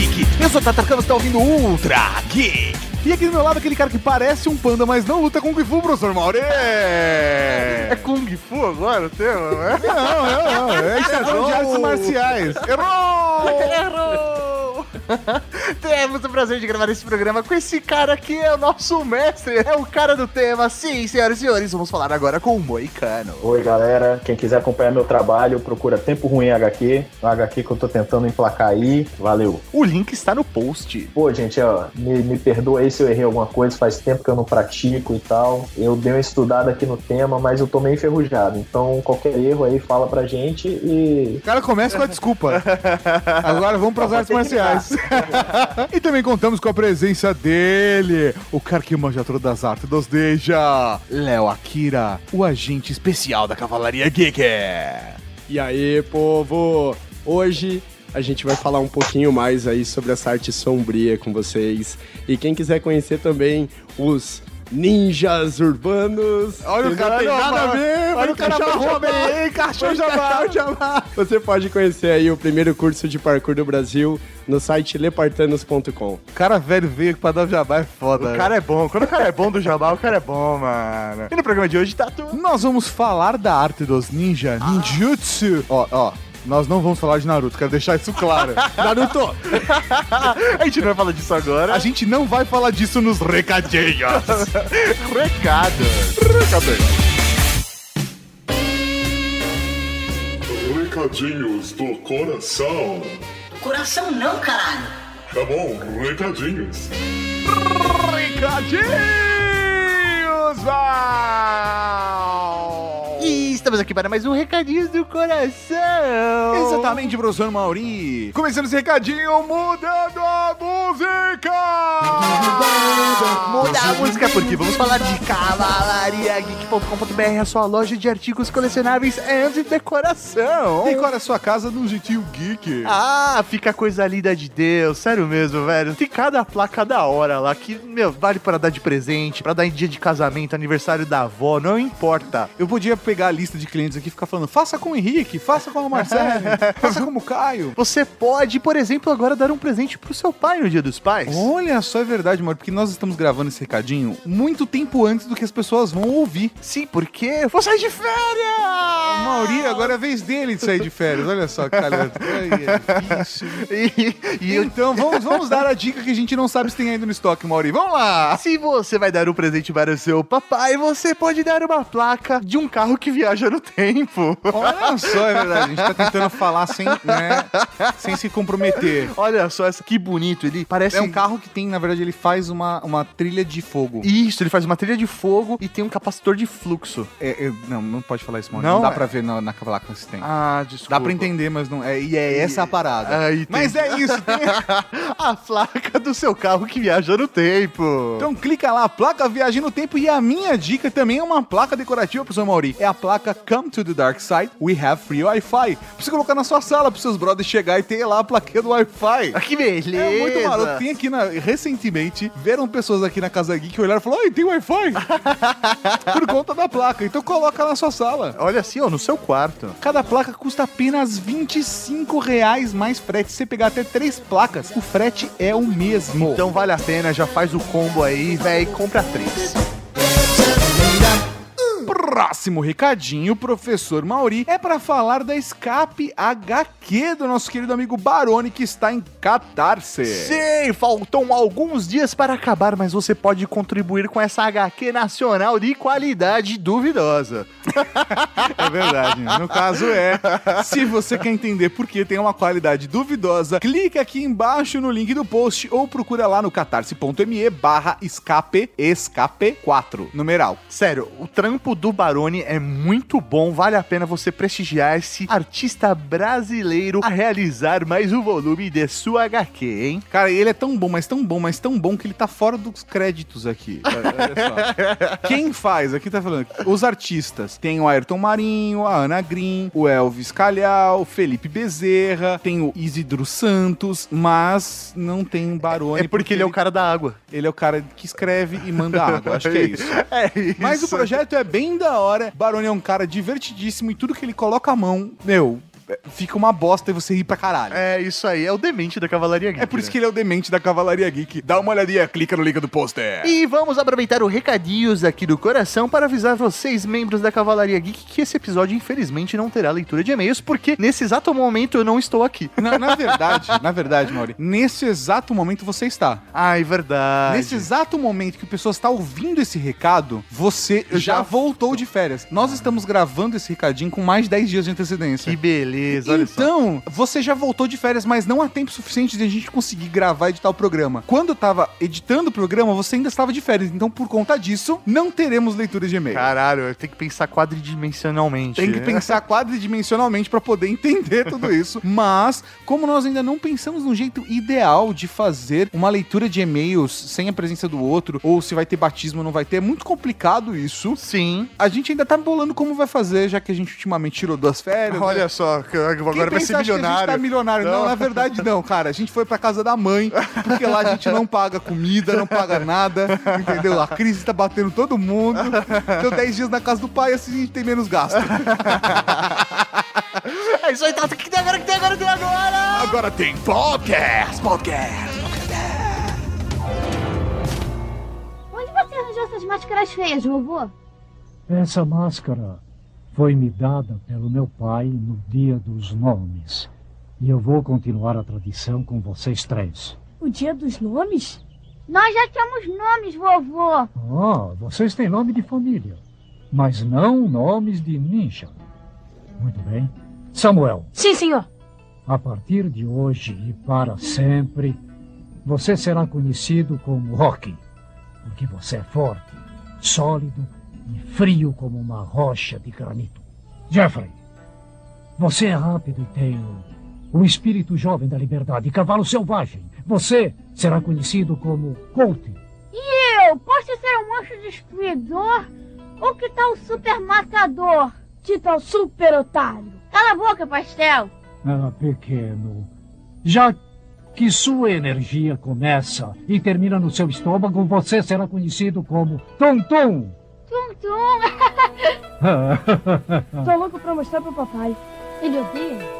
Geek. Eu sou o Tatarkan, você tá ouvindo Ultra Geek. E aqui do meu lado, aquele cara que parece um panda, mas não luta Kung Fu, professor Mauri. É Kung Fu agora o tema, não é? Não, não, não. É estação de artes marciais. Errou! Errou! Temos o prazer de gravar esse programa com esse cara que é o nosso mestre, é o cara do tema. Sim, senhoras e senhores, vamos falar agora com o Moicano. Oi, galera. Quem quiser acompanhar meu trabalho, procura Tempo Ruim HQ. HQ que eu tô tentando emplacar aí. Valeu. O link está no post. Pô, gente, ó, me, me perdoa aí se eu errei alguma coisa, faz tempo que eu não pratico e tal. Eu dei uma estudada aqui no tema, mas eu tô meio enferrujado. Então, qualquer erro aí, fala pra gente e. O cara começa com a desculpa. Agora vamos pras artes marciais. e também contamos com a presença dele, o cara que manja todas as artes dos Deja, Léo Akira, o agente especial da Cavalaria Geek. E aí, povo? Hoje a gente vai falar um pouquinho mais aí sobre essa arte sombria com vocês. E quem quiser conhecer também os ninjas urbanos. Olha o cara, tem nada a ver, olha o cara bem, encaixou jabá. Você pode conhecer aí o primeiro curso de parkour do Brasil no site lepartanos.com. Cara velho veio pra dar jabá é foda. O cara é bom. Quando o cara é bom do jabá, o cara é bom, mano. E no programa de hoje tá tudo. Nós vamos falar da arte dos ninja, ninjutsu. Ó, ó. Nós não vamos falar de Naruto, quero deixar isso claro. Naruto! a gente não vai falar disso agora. A gente não vai falar disso nos recadinhos. Recados. Recadinhos. Recadinhos do coração. Coração não, caralho. Tá bom, recadinhos. Recadinhos, Val! Estamos aqui para mais um Recadinhos do Coração. Exatamente, professor Mauri. Começando esse recadinho, mudando a música! Muda a música porque vamos falar de cavalariageek.com.br, a sua loja de artigos colecionáveis e de decoração. Decora a sua casa num jeitinho geek. Ah, fica coisa linda de Deus, sério mesmo, velho. Tem cada placa da hora lá que, meu, vale para dar de presente, para dar em dia de casamento, aniversário da avó, não importa. Eu podia pegar a lista de clientes aqui ficar falando, faça com o Henrique, faça com o Marcelo, faça como o Caio. Você pode, por exemplo, agora dar um presente pro seu pai no Dia dos Pais. Olha só, é verdade, mano, porque nós estamos gravando esse recadinho muito tempo antes do que as pessoas vão ouvir. Sim, porque eu vou sair de férias! Mauri, agora é a vez dele de sair de férias. Olha só, cara. É. E, e Então, vamos, vamos dar a dica que a gente não sabe se tem ainda no estoque, Mauri. Vamos lá! Se você vai dar um presente para o seu papai, você pode dar uma placa de um carro que viaja no tempo. Olha só, é verdade. A gente tá tentando falar sem, né, sem se comprometer. Olha só essa, que bonito. Ele parece É um carro que tem, na verdade, ele faz uma, uma trilha de fogo. Isso, ele faz uma trilha de fogo e tem um capacitor de fluxo. É, é, não, não pode falar isso, Mauri. Não? Não, dá pra ver na, na placa se tem. Ah, desculpa. Dá pra entender, mas não. É, e é essa a parada. Aí tem- Mas é isso. tem- a placa do seu carro que viaja no tempo. Então clica lá, placa Viagem no Tempo. E a minha dica também é uma placa decorativa, professor Mauri. É a placa Come to the Dark Side, We Have Free Wi-Fi. Pra você colocar na sua sala, pros seus brothers chegar e ter lá a plaquinha do Wi-Fi. Ah, que beleza. É muito maroto. Tem aqui na, recentemente, vieram pessoas aqui na Casa Geek que olharam e falaram: Ai, tem Wi-Fi? Por conta da placa. Então coloca na sua sala. Olha assim, ó, no seu quarto. Cada placa custa apenas 25 reais mais frete. Se você pegar até três placas, o frete é o mesmo. Então vale a pena, já faz o combo aí, véi, compra três. Próximo recadinho, professor Mauri, é para falar da Escape HQ do nosso querido amigo Barone, que está em Catarse. Sim, faltam alguns dias para acabar, mas você pode contribuir com essa HQ nacional de qualidade duvidosa. É verdade. No caso é, se você quer entender por que tem uma qualidade duvidosa, clica aqui embaixo no link do post ou procura lá no catarse.me barra escape, escape 4, numeral. Sério, o trampo do Barone é muito bom, vale a pena você prestigiar esse artista brasileiro a realizar mais um volume de sua HQ, hein? Cara, ele é tão bom, mas tão bom, mas tão bom que ele tá fora dos créditos aqui. Olha só. Quem faz? Aqui tá falando. Os artistas. Tem o Ayrton Marinho, a Ana Green, o Elvis Calhau, o Felipe Bezerra, tem o Isidro Santos, mas não tem Barone. É porque ele é o cara da água. Ele é o cara que escreve e manda água. Acho que é isso. É isso. Mas o projeto é bem da hora. Barone é um cara divertidíssimo e tudo que ele coloca a mão, meu, fica uma bosta e você ri pra caralho. É, É, isso aí, é o demente da Cavalaria Geek. por isso né? que ele é o demente da Cavalaria Geek. Dá uma olhadinha, clica no link do pôster. E vamos aproveitar o recadinhos aqui do coração para avisar vocês, membros da Cavalaria Geek, que esse episódio, infelizmente, não terá leitura de e-mails, porque nesse exato momento eu não estou aqui. Na, na verdade, na verdade, Mauri, nesse exato momento você está. Ai, verdade. Nesse exato momento que o pessoal está ouvindo esse recado, você já, já- voltou de férias. Nós estamos gravando esse recadinho com mais de 10 dias de antecedência. Que beleza, olha só. Então, você já voltou de férias, mas não há tempo suficiente de a gente conseguir gravar e editar o programa. Quando eu tava editando o programa, você ainda estava de férias. Então, por conta disso, não teremos leitura de e-mail. Caralho, eu tenho que pensar quadridimensionalmente. Tem que pensar quadridimensionalmente para poder entender tudo isso. Mas, como nós ainda não pensamos num jeito ideal de fazer uma leitura de e-mails sem a presença do outro, ou se vai ter batismo ou não vai ter, é muito complicado isso. Sim. A gente ainda tá bolando como vai fazer, já que a gente ultimamente tirou duas férias. Olha só, que agora Quem vai ser pensa, acha que a gente milionário. tá milionário. Não. Não. na verdade não, cara. A gente foi pra casa da mãe, porque lá a gente não paga comida, não paga nada, entendeu? A crise tá batendo todo mundo. Deu 10 dias na casa do pai, assim a gente tem menos gasto. É isso aí, tá. O que tem agora? O que tem agora? O que tem agora? Agora tem podcast, podcast. Onde você arranjou essas máscaras feias, vovô? Essa máscara foi me dada pelo meu pai no dia dos nomes. E eu vou continuar a tradição com vocês três. O dia dos nomes? Nós já temos nomes, vovô. Ah, vocês têm nome de família, mas não nomes de ninja. Muito bem. Samuel, Sim, senhor. a partir de hoje e para sempre, você será conhecido como Rocky, porque você é forte, sólido e frio como uma rocha de granito. Jeffrey, você é rápido e tem o espírito jovem da liberdade, cavalo selvagem. Você será conhecido como Colt. E eu? Posso ser um monstro destruidor? Ou que tal o super matador? Que tal super otário? Cala a boca, pastel. Ah, pequeno. Já que sua energia começa e termina no seu estômago, você será conhecido como Tum Tum. Tô louco pra mostrar pro papai. Ele odeia?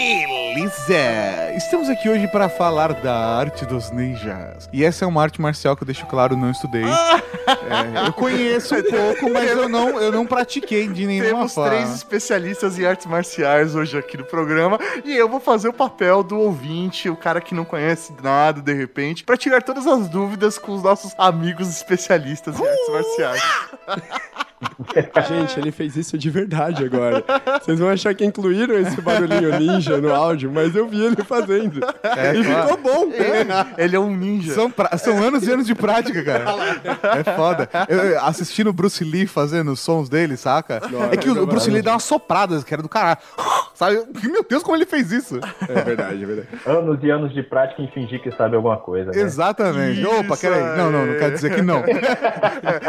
Beleza! Estamos aqui hoje para falar da arte dos ninjas. E essa é uma arte marcial que eu deixo claro, não estudei. É, eu conheço um pouco, mas eu não, eu não pratiquei de nenhuma Temos forma. três especialistas em artes marciais hoje aqui no programa e eu vou fazer o papel do ouvinte, o cara que não conhece nada de repente, pra tirar todas as dúvidas com os nossos amigos especialistas em artes marciais. Gente, ele fez isso de verdade agora. Vocês vão achar que incluíram esse barulhinho ninja no áudio, mas eu vi ele fazendo. É, e claro. ficou bom. Ele é um ninja. São, pra- são anos e anos de prática, cara. É foda. Eu, assistindo o Bruce Lee fazendo os sons dele, saca? é que o, o Bruce Lee dá umas sopradas, que era do caralho. Sabe? Meu Deus, como ele fez isso? É verdade, é verdade. Anos e anos de prática em fingir que sabe alguma coisa. Né? Exatamente. Isso Opa, peraí. Não, não, não quero dizer que não.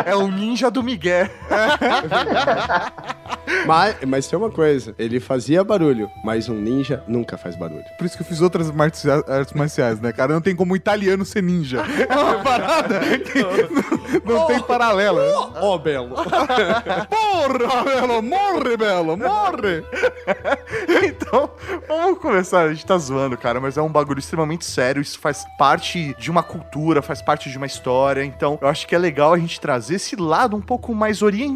É o ninja do Miguel. Mas, mas tem uma coisa, ele fazia barulho, mas um ninja nunca faz barulho. Por isso que eu fiz outras artes marciais, né, cara? Não tem como italiano ser ninja. É uma parada que não, não tem paralela. Ó, Belo. Porra, Belo, morre, Belo, morre! Então, vamos começar. A gente tá zoando, cara, mas é um bagulho extremamente sério. Isso faz parte de uma cultura, faz parte de uma história. Então, eu acho que é legal a gente trazer esse lado um pouco mais oriental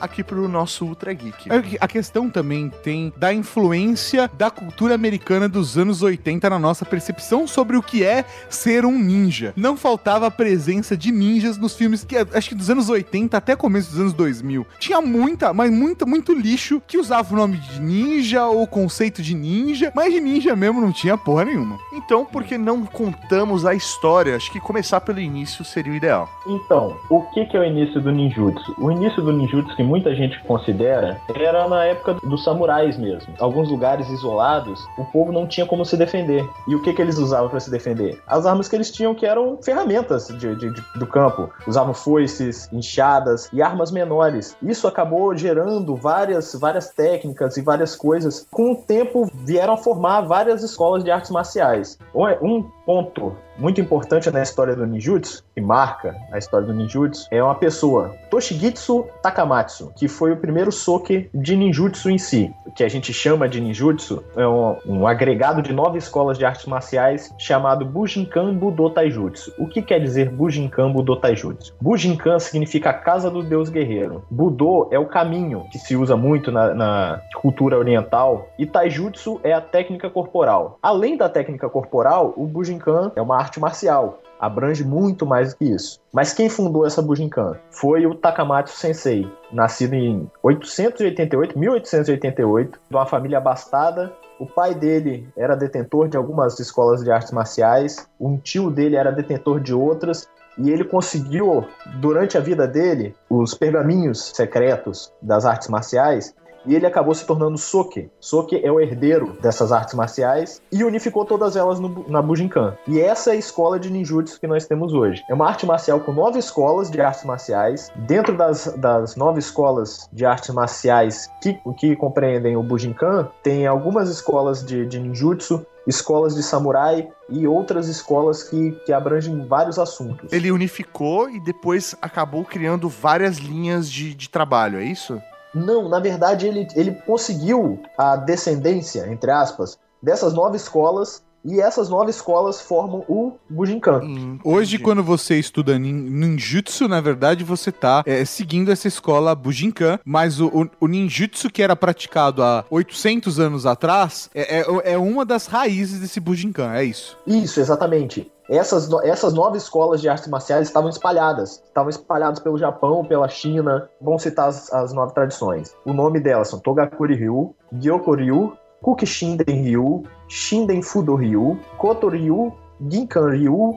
aqui pro nosso Ultra Geek. É A questão também tem da influência da cultura americana dos anos 80 na nossa percepção sobre o que é ser um ninja. Não faltava a presença de ninjas nos filmes que acho que dos anos 80 até começo dos anos 2000. Tinha muita, mas muito, muito lixo que usava o nome de ninja ou o conceito de ninja, mas de ninja mesmo não tinha porra nenhuma. Então, por que não contamos a história? Acho que começar pelo início seria o ideal. Então, o que, que é o início do ninjutsu? O início do ninjutsu, que muita gente considera, era na época dos samurais mesmo. Alguns lugares isolados, o povo não tinha como se defender. E o que, que eles usavam para se defender? As armas que eles tinham, que eram ferramentas de- de- de- do campo. Usavam foices, enxadas e armas menores. Isso acabou gerando várias, várias técnicas e várias coisas. Com o tempo, vieram a formar várias escolas de artes marciais. Um ponto muito importante na história do ninjutsu, que marca a história do ninjutsu, é uma pessoa, Toshigitsu Takamatsu, que foi o primeiro soke de ninjutsu em si. O que a gente chama de ninjutsu é um, um agregado de nove escolas de artes marciais chamado Bujinkan Budo Taijutsu. O que quer dizer Bujinkan Budo Taijutsu? Bujinkan significa casa do deus guerreiro. Budo é o caminho que se usa muito na, na cultura oriental e Taijutsu é a técnica corporal. Além da técnica corporal, o Bujinkan é uma arte marcial abrange muito mais do que isso. Mas quem fundou essa Bujinkan foi o Takamatsu Sensei, nascido em 888, 1888, de uma família abastada. O pai dele era detentor de algumas escolas de artes marciais, um tio dele era detentor de outras, e ele conseguiu, durante a vida dele, os pergaminhos secretos das artes marciais e ele acabou se tornando Soke. Soke é o herdeiro dessas artes marciais e unificou todas elas no, na Bujinkan. E essa é a escola de ninjutsu que nós temos hoje. É uma arte marcial com nove escolas de artes marciais. Dentro das, das nove escolas de artes marciais que, que compreendem o Bujinkan, tem algumas escolas de, de ninjutsu, escolas de samurai e outras escolas que, que abrangem vários assuntos. Ele unificou e depois acabou criando várias linhas de, de trabalho, é isso? Não, na verdade ele, ele conseguiu a descendência, entre aspas, dessas nove escolas e essas nove escolas formam o Bujinkan. Hum, Hoje, quando você estuda ninjutsu, na verdade, você tá é, seguindo essa escola Bujinkan, mas o, o, o, ninjutsu que era praticado há 800 anos atrás é, é, é uma das raízes desse Bujinkan, é isso? Isso, exatamente. Essas, essas nove escolas de artes marciais estavam espalhadas. Estavam espalhadas pelo Japão, pela China. Vamos citar as, as nove tradições. O nome delas são Togakuri Ryu, Gyokoryu, Kukishinden Ryu, Shinden Fudo Ryu, Koto Ryu, Ginkan Ryu,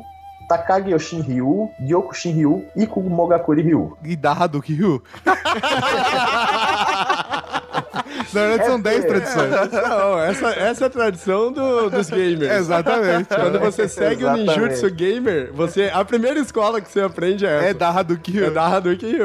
Takagi Yoshin Ryu, Gyokushin Ryu e Kumogakuri Ryu. E da Hadouken Ryu. Na verdade, são 10 é, tradições. Não, essa, essa é a tradição do, dos gamers. Exatamente. Quando você segue o ninjutsu gamer, você, a primeira escola que você aprende é essa. É da Hadouken É da Hadouken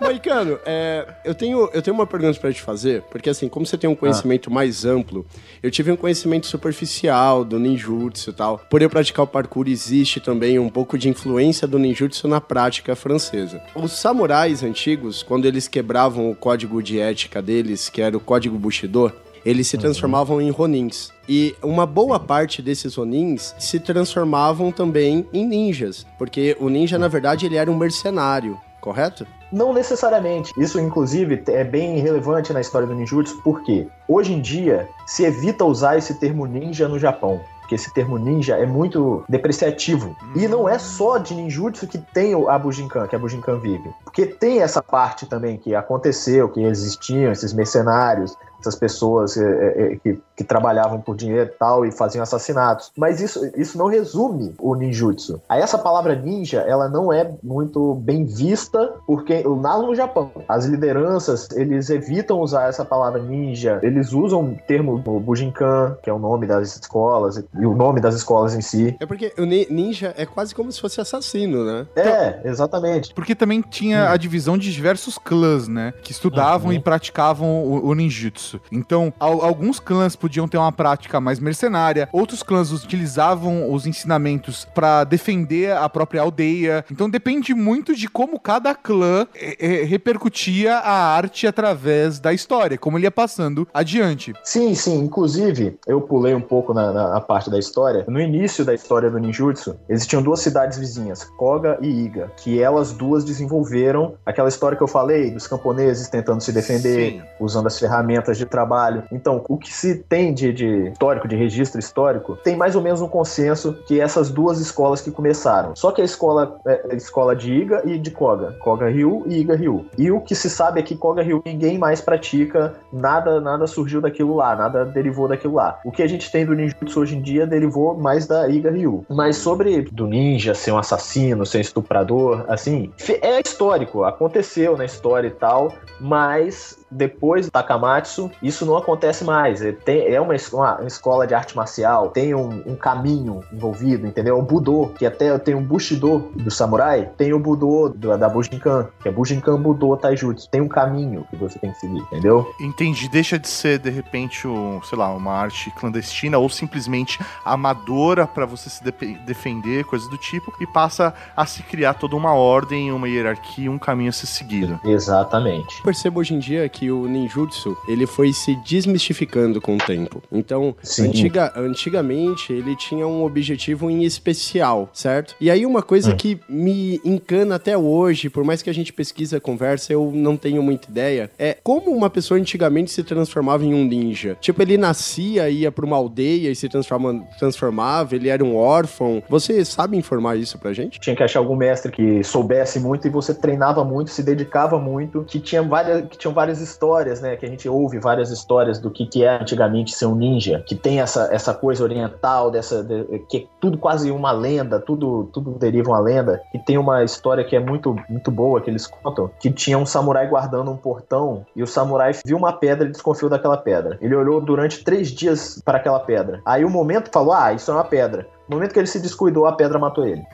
Moicano, é, eu, tenho, eu tenho uma pergunta pra te fazer, porque assim, como você tem um conhecimento ah. mais amplo, eu tive um conhecimento superficial do ninjutsu e tal. Por eu praticar o parkour, existe também um pouco de influência do ninjutsu na prática francesa. Os samurais antigos, quando eles quebravam o código de ética deles, que era o código Bushido, eles se uhum. transformavam uhum. em Ronins. E uma boa parte desses Ronins se transformavam também em ninjas, porque o ninja, na verdade, ele era um mercenário, correto? Não necessariamente. Isso, inclusive, é bem relevante na história do ninjutsu, porque hoje em dia se evita usar esse termo ninja no Japão porque esse termo ninja é muito depreciativo. E não é só de ninjutsu que tem a Bujinkan, que a Bujinkan vive. Porque tem essa parte também que aconteceu, que existiam esses mercenários, essas pessoas é, é, é, que, que, trabalhavam por dinheiro e tal e faziam assassinatos. Mas isso, isso não resume o ninjutsu. Aí essa palavra ninja, ela não é muito bem vista, porque lá no Japão, as lideranças, eles evitam usar essa palavra ninja, eles usam o termo Bujinkan, que é o nome das escolas, e o nome das escolas em si. É porque o ninja é quase como se fosse assassino, né? É, então, exatamente. Porque também tinha hum. a divisão de diversos clãs, né? Que estudavam uhum. e praticavam o, o ninjutsu. Então, al alguns clãs podiam ter uma prática mais mercenária, outros clãs utilizavam os ensinamentos para defender a própria aldeia. Então, depende muito de como cada clã é, é, repercutia a arte através da história, como ele ia passando adiante. Sim, sim. Inclusive, eu pulei um pouco na, na parte da história. No início da história do ninjutsu, existiam duas cidades vizinhas, Koga e Iga, que elas duas desenvolveram aquela história que eu falei dos camponeses tentando se defender, sim. usando as ferramentas de trabalho. Então, o que se tem de, de histórico, de registro histórico, tem mais ou menos um consenso que essas duas escolas que começaram. Só que a escola é a escola de Iga e de Koga. Koga Ryu e Iga Ryu. E o que se sabe é que Koga Ryu ninguém mais pratica, nada nada surgiu daquilo lá, nada derivou daquilo lá. O que a gente tem do ninjutsu hoje em dia derivou mais da Iga Ryu. Mas sobre do ninja ser um assassino, ser um estuprador, assim, é histórico, aconteceu na história e tal, mas depois do Takamatsu, isso não acontece mais. É, tem- é uma, uma escola de arte marcial, tem um, um caminho envolvido, entendeu? O Budô, que até tem o Bushido do samurai, tem o Budô do- da Bujinkan, que é Bujinkan Budô Taijutsu. Tem um caminho que você tem que seguir, entendeu? Entendi. Deixa de ser, de repente, um, sei lá, uma arte clandestina ou simplesmente amadora pra você se depe- defender, coisas do tipo, e passa a se criar toda uma ordem, uma hierarquia, um caminho a ser seguido. Exatamente. Eu percebo hoje em dia que o ninjutsu, ele foi se desmistificando com o tempo. Então, antiga, antigamente, ele tinha um objetivo em especial, certo? E aí uma coisa Hum. que me encana até hoje, por mais que a gente pesquisa, conversa, eu não tenho muita ideia, é como uma pessoa antigamente se transformava em um ninja. Tipo, ele nascia, ia pra uma aldeia e se transforma, transformava, ele era um órfão. Você sabe informar isso pra gente? Tinha que achar algum mestre que soubesse muito e você treinava muito, se dedicava muito, que tinha várias, que tinham várias histórias, né? Que a gente ouve várias histórias do que, que é antigamente ser um ninja, que tem essa, essa coisa oriental, dessa de- que é tudo quase uma lenda, tudo tudo deriva uma lenda. E tem uma história que é muito muito boa que eles contam, que tinha um samurai guardando um portão e o samurai viu uma pedra e desconfiou daquela pedra. Ele olhou durante três dias para aquela pedra. Aí o momento falou, ah, isso é uma pedra. No momento que ele se descuidou, a pedra matou ele.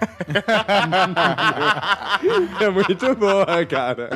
É muito boa, cara.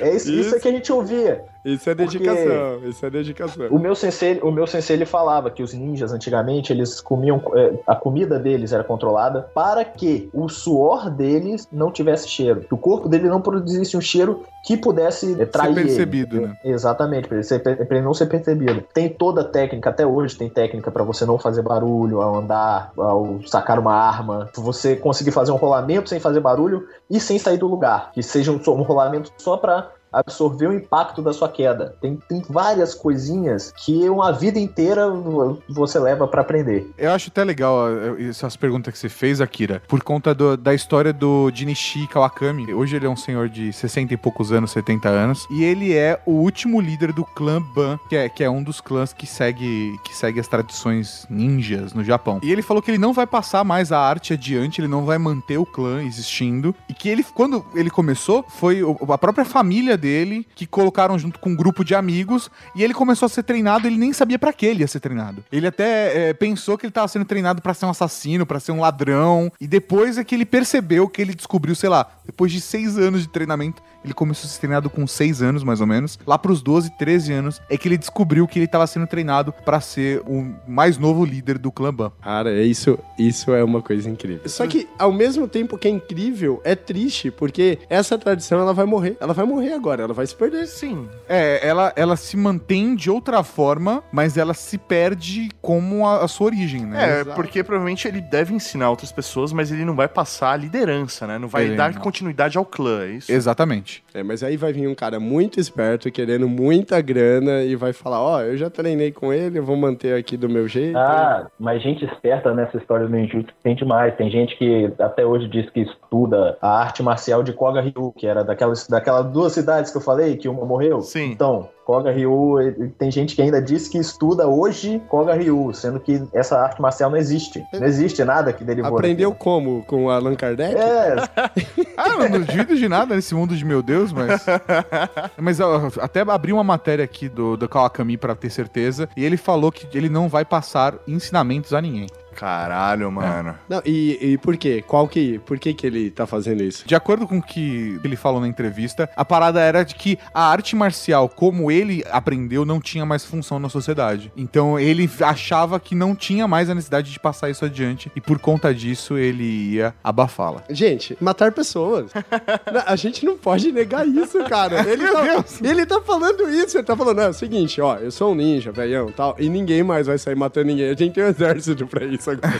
É isso, isso. Isso. é que a gente ouvia. Isso é Porque- dedicação, isso é dedicação. O meu sensei, o meu sensei ele falava que os ninjas antigamente eles comiam é, a comida deles era controlada para que o suor deles não tivesse cheiro, que o corpo dele não produzisse um cheiro que pudesse é, trair ele. percebido, né? Exatamente, para ele, ser- ele não ser percebido. Tem toda a técnica, até hoje tem técnica para você não fazer barulho ao andar, ao sacar uma arma, você conseguir fazer um rolamento sem fazer barulho e sem sair do lugar, que seja um, um rolamento só para absorver o impacto da sua queda. Tem, tem várias coisinhas que uma vida inteira vo- você leva para aprender. Eu acho até legal eh, essas perguntas que você fez, Akira, por conta do- da história do Jinichi Kawakami. Hoje ele é um senhor de 60 e poucos anos, 70 anos, e ele é o último líder do clã Ban, que é, que é um dos clãs que segue, que segue as tradições ninjas no Japão. E ele falou que ele não vai passar mais a arte adiante, ele não vai manter o clã existindo, e que ele, quando ele começou, foi a própria família dele que colocaram junto com um grupo de amigos, e ele começou a ser treinado, ele nem sabia pra que ele ia ser treinado. Ele até é, pensou que ele tava sendo treinado pra ser um assassino, pra ser um ladrão, e depois é que ele percebeu que ele descobriu, sei lá, depois de seis anos de treinamento, ele começou a ser treinado com seis anos, mais ou menos. Lá pros 12, 13 anos, é que ele descobriu que ele tava sendo treinado pra ser o mais novo líder do clã Ban. Cara, é isso, isso é uma coisa incrível. Só que, ao mesmo tempo que é incrível, é triste, porque essa tradição ela vai morrer. Ela vai morrer agora, ela vai se perder. Sim. É, ela, ela se mantém de outra forma, mas ela se perde como a, a sua origem, né? É, porque provavelmente ele deve ensinar outras pessoas, mas ele não vai passar a liderança, né? Não vai Ele dar não. continuidade ao clã, é isso? Exatamente. É, mas aí vai vir um cara muito esperto, querendo muita grana, e vai falar: Ó, eu já treinei com ele, eu vou manter aqui do meu jeito. Ah, mas gente esperta nessa história do ninjutsu tem demais. Tem gente que até hoje diz que estuda a arte marcial de Koga Ryu, que era daquelas, daquelas duas cidades que eu falei, que uma morreu. Sim. Então, Koga Ryu, tem gente que ainda diz que estuda hoje Koga Ryu, sendo que essa arte marcial não existe. Não existe nada que derivou Aprendeu como? Com Allan Kardec? É, Ah, eu não duvido de nada nesse mundo de meu Deus, mas. mas ó, até abri uma matéria aqui do, do Kawakami pra ter certeza, e ele falou que ele não vai passar ensinamentos a ninguém. Caralho, mano. Não, e, e por quê? Qual que, por que que ele tá fazendo isso? De acordo com o que ele falou na entrevista, a parada era de que a arte marcial, como ele aprendeu, não tinha mais função na sociedade. Então ele achava que não tinha mais a necessidade de passar isso adiante, e por conta disso ele ia abafá-la. Gente, matar pessoas. Não, a gente não pode negar isso, cara. Ele tá, ele tá falando isso, ele tá falando, não, é o seguinte, ó, eu sou um ninja, velhão, tal, e ninguém mais vai sair matando ninguém. A gente tem um exército pra isso agora.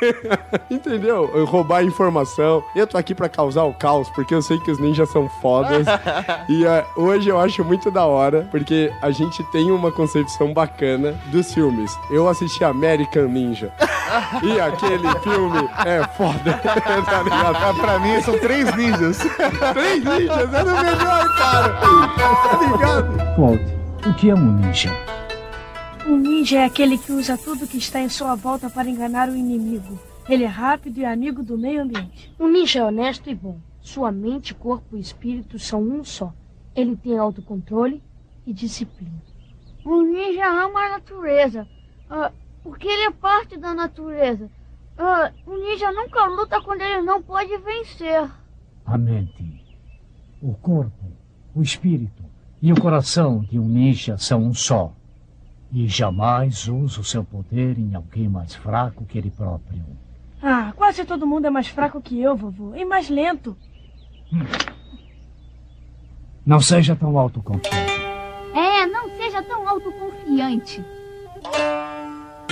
Entendeu? Eu roubar informação. Eu tô aqui pra causar o caos, porque eu sei que os ninjas são fodas. e é, hoje eu acho muito da hora, porque a gente tem uma concepção bacana dos filmes. Eu assisti American Ninja. e aquele filme é foda, tá ligado? Ah, pra mim são três ninjas. Três ninjas, era o melhor, cara. Tá ligado? Claude, o que é um ninja? Um ninja é aquele que usa tudo que está em sua volta para enganar o inimigo. Ele é rápido e amigo do meio ambiente. Um ninja é honesto e bom. Sua mente, corpo e espírito são um só. Ele tem autocontrole, e disciplina. O ninja ama a natureza, ah, porque ele é parte da natureza. Ah, o ninja nunca luta quando ele não pode vencer. A mente, o corpo, o espírito e o coração de um ninja são um só. E jamais usa o seu poder em alguém mais fraco que ele próprio. Ah, quase todo mundo é mais fraco que eu, vovô. E mais lento. Não seja tão autoconfiante. É, não seja tão autoconfiante.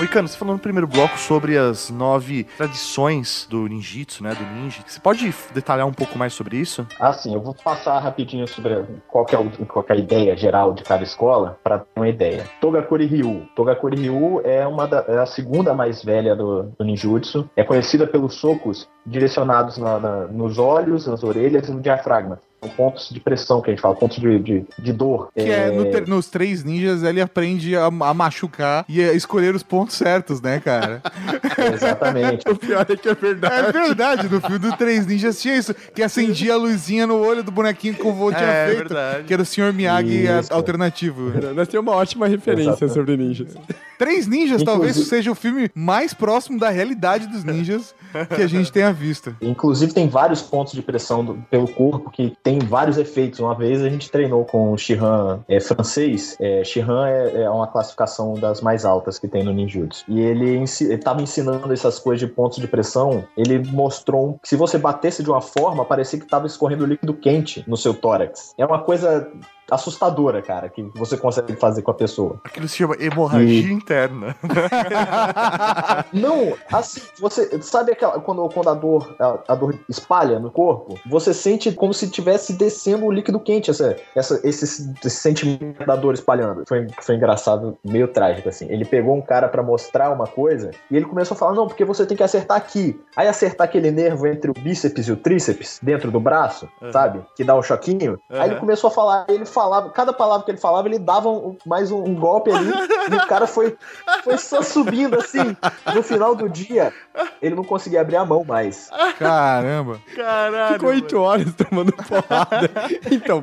Moicano, você falou no primeiro bloco sobre as nove tradições do ninjitsu, né? Do ninja. Você pode detalhar um pouco mais sobre isso? Ah, sim, eu vou passar rapidinho sobre qual é, é a ideia geral de cada escola, para ter uma ideia. Togakuri Ryu. Togakuri Ryu é, uma da, é a segunda mais velha do, do ninjutsu. É conhecida pelos socos direcionados na- na- nos olhos, nas orelhas e no diafragma. Pontos de pressão que a gente fala, pontos de, de, de dor. Que é, no ter- nos três ninjas ele aprende a, a machucar e a escolher os pontos certos, né, cara? Exatamente. O pior é que é verdade. É verdade, no filme do Três Ninjas tinha isso, que acendia a luzinha no olho do bonequinho que o vô tinha É, feito, verdade. que era o Sr. Miyagi a- Isso. alternativo. Nós temos uma ótima referência Exato. sobre ninjas. Três Ninjas talvez Inclusive- seja o filme mais próximo da realidade dos ninjas que a gente tenha visto. Inclusive tem vários pontos de pressão do- pelo corpo que tem vários efeitos. Uma vez a gente treinou com o Shihan é, francês. É, Shihan é, é uma classificação das mais altas que tem no ninjutsu. E ele estava ensinando essas coisas de pontos de pressão. Ele mostrou que se você batesse de uma forma, parecia que estava escorrendo líquido quente no seu tórax. É uma coisa assustadora, cara, que você consegue fazer com a pessoa. Aquilo se chama hemorragia interna. Não, assim, você sabe aquela quando, quando a dor a, a dor espalha no corpo, você sente como se tivesse descendo um líquido quente, essa, essa, esse, esse sentimento da dor espalhando. Foi, foi engraçado, meio trágico assim. Ele pegou um cara pra mostrar uma coisa e ele começou a falar: "Não, porque você tem que acertar aqui". Aí acertar aquele nervo entre o bíceps e o tríceps dentro do braço, Uhum. sabe? Que dá um choquinho. Aí ele Uhum. começou a falar, ele falava, cada palavra que ele falava, ele dava um- mais um, um golpe ali, e o cara foi, foi só subindo assim. No final do dia, ele não conseguia abrir a mão mais. Caramba. Caralho. Ficou oito horas tomando porrada. Então,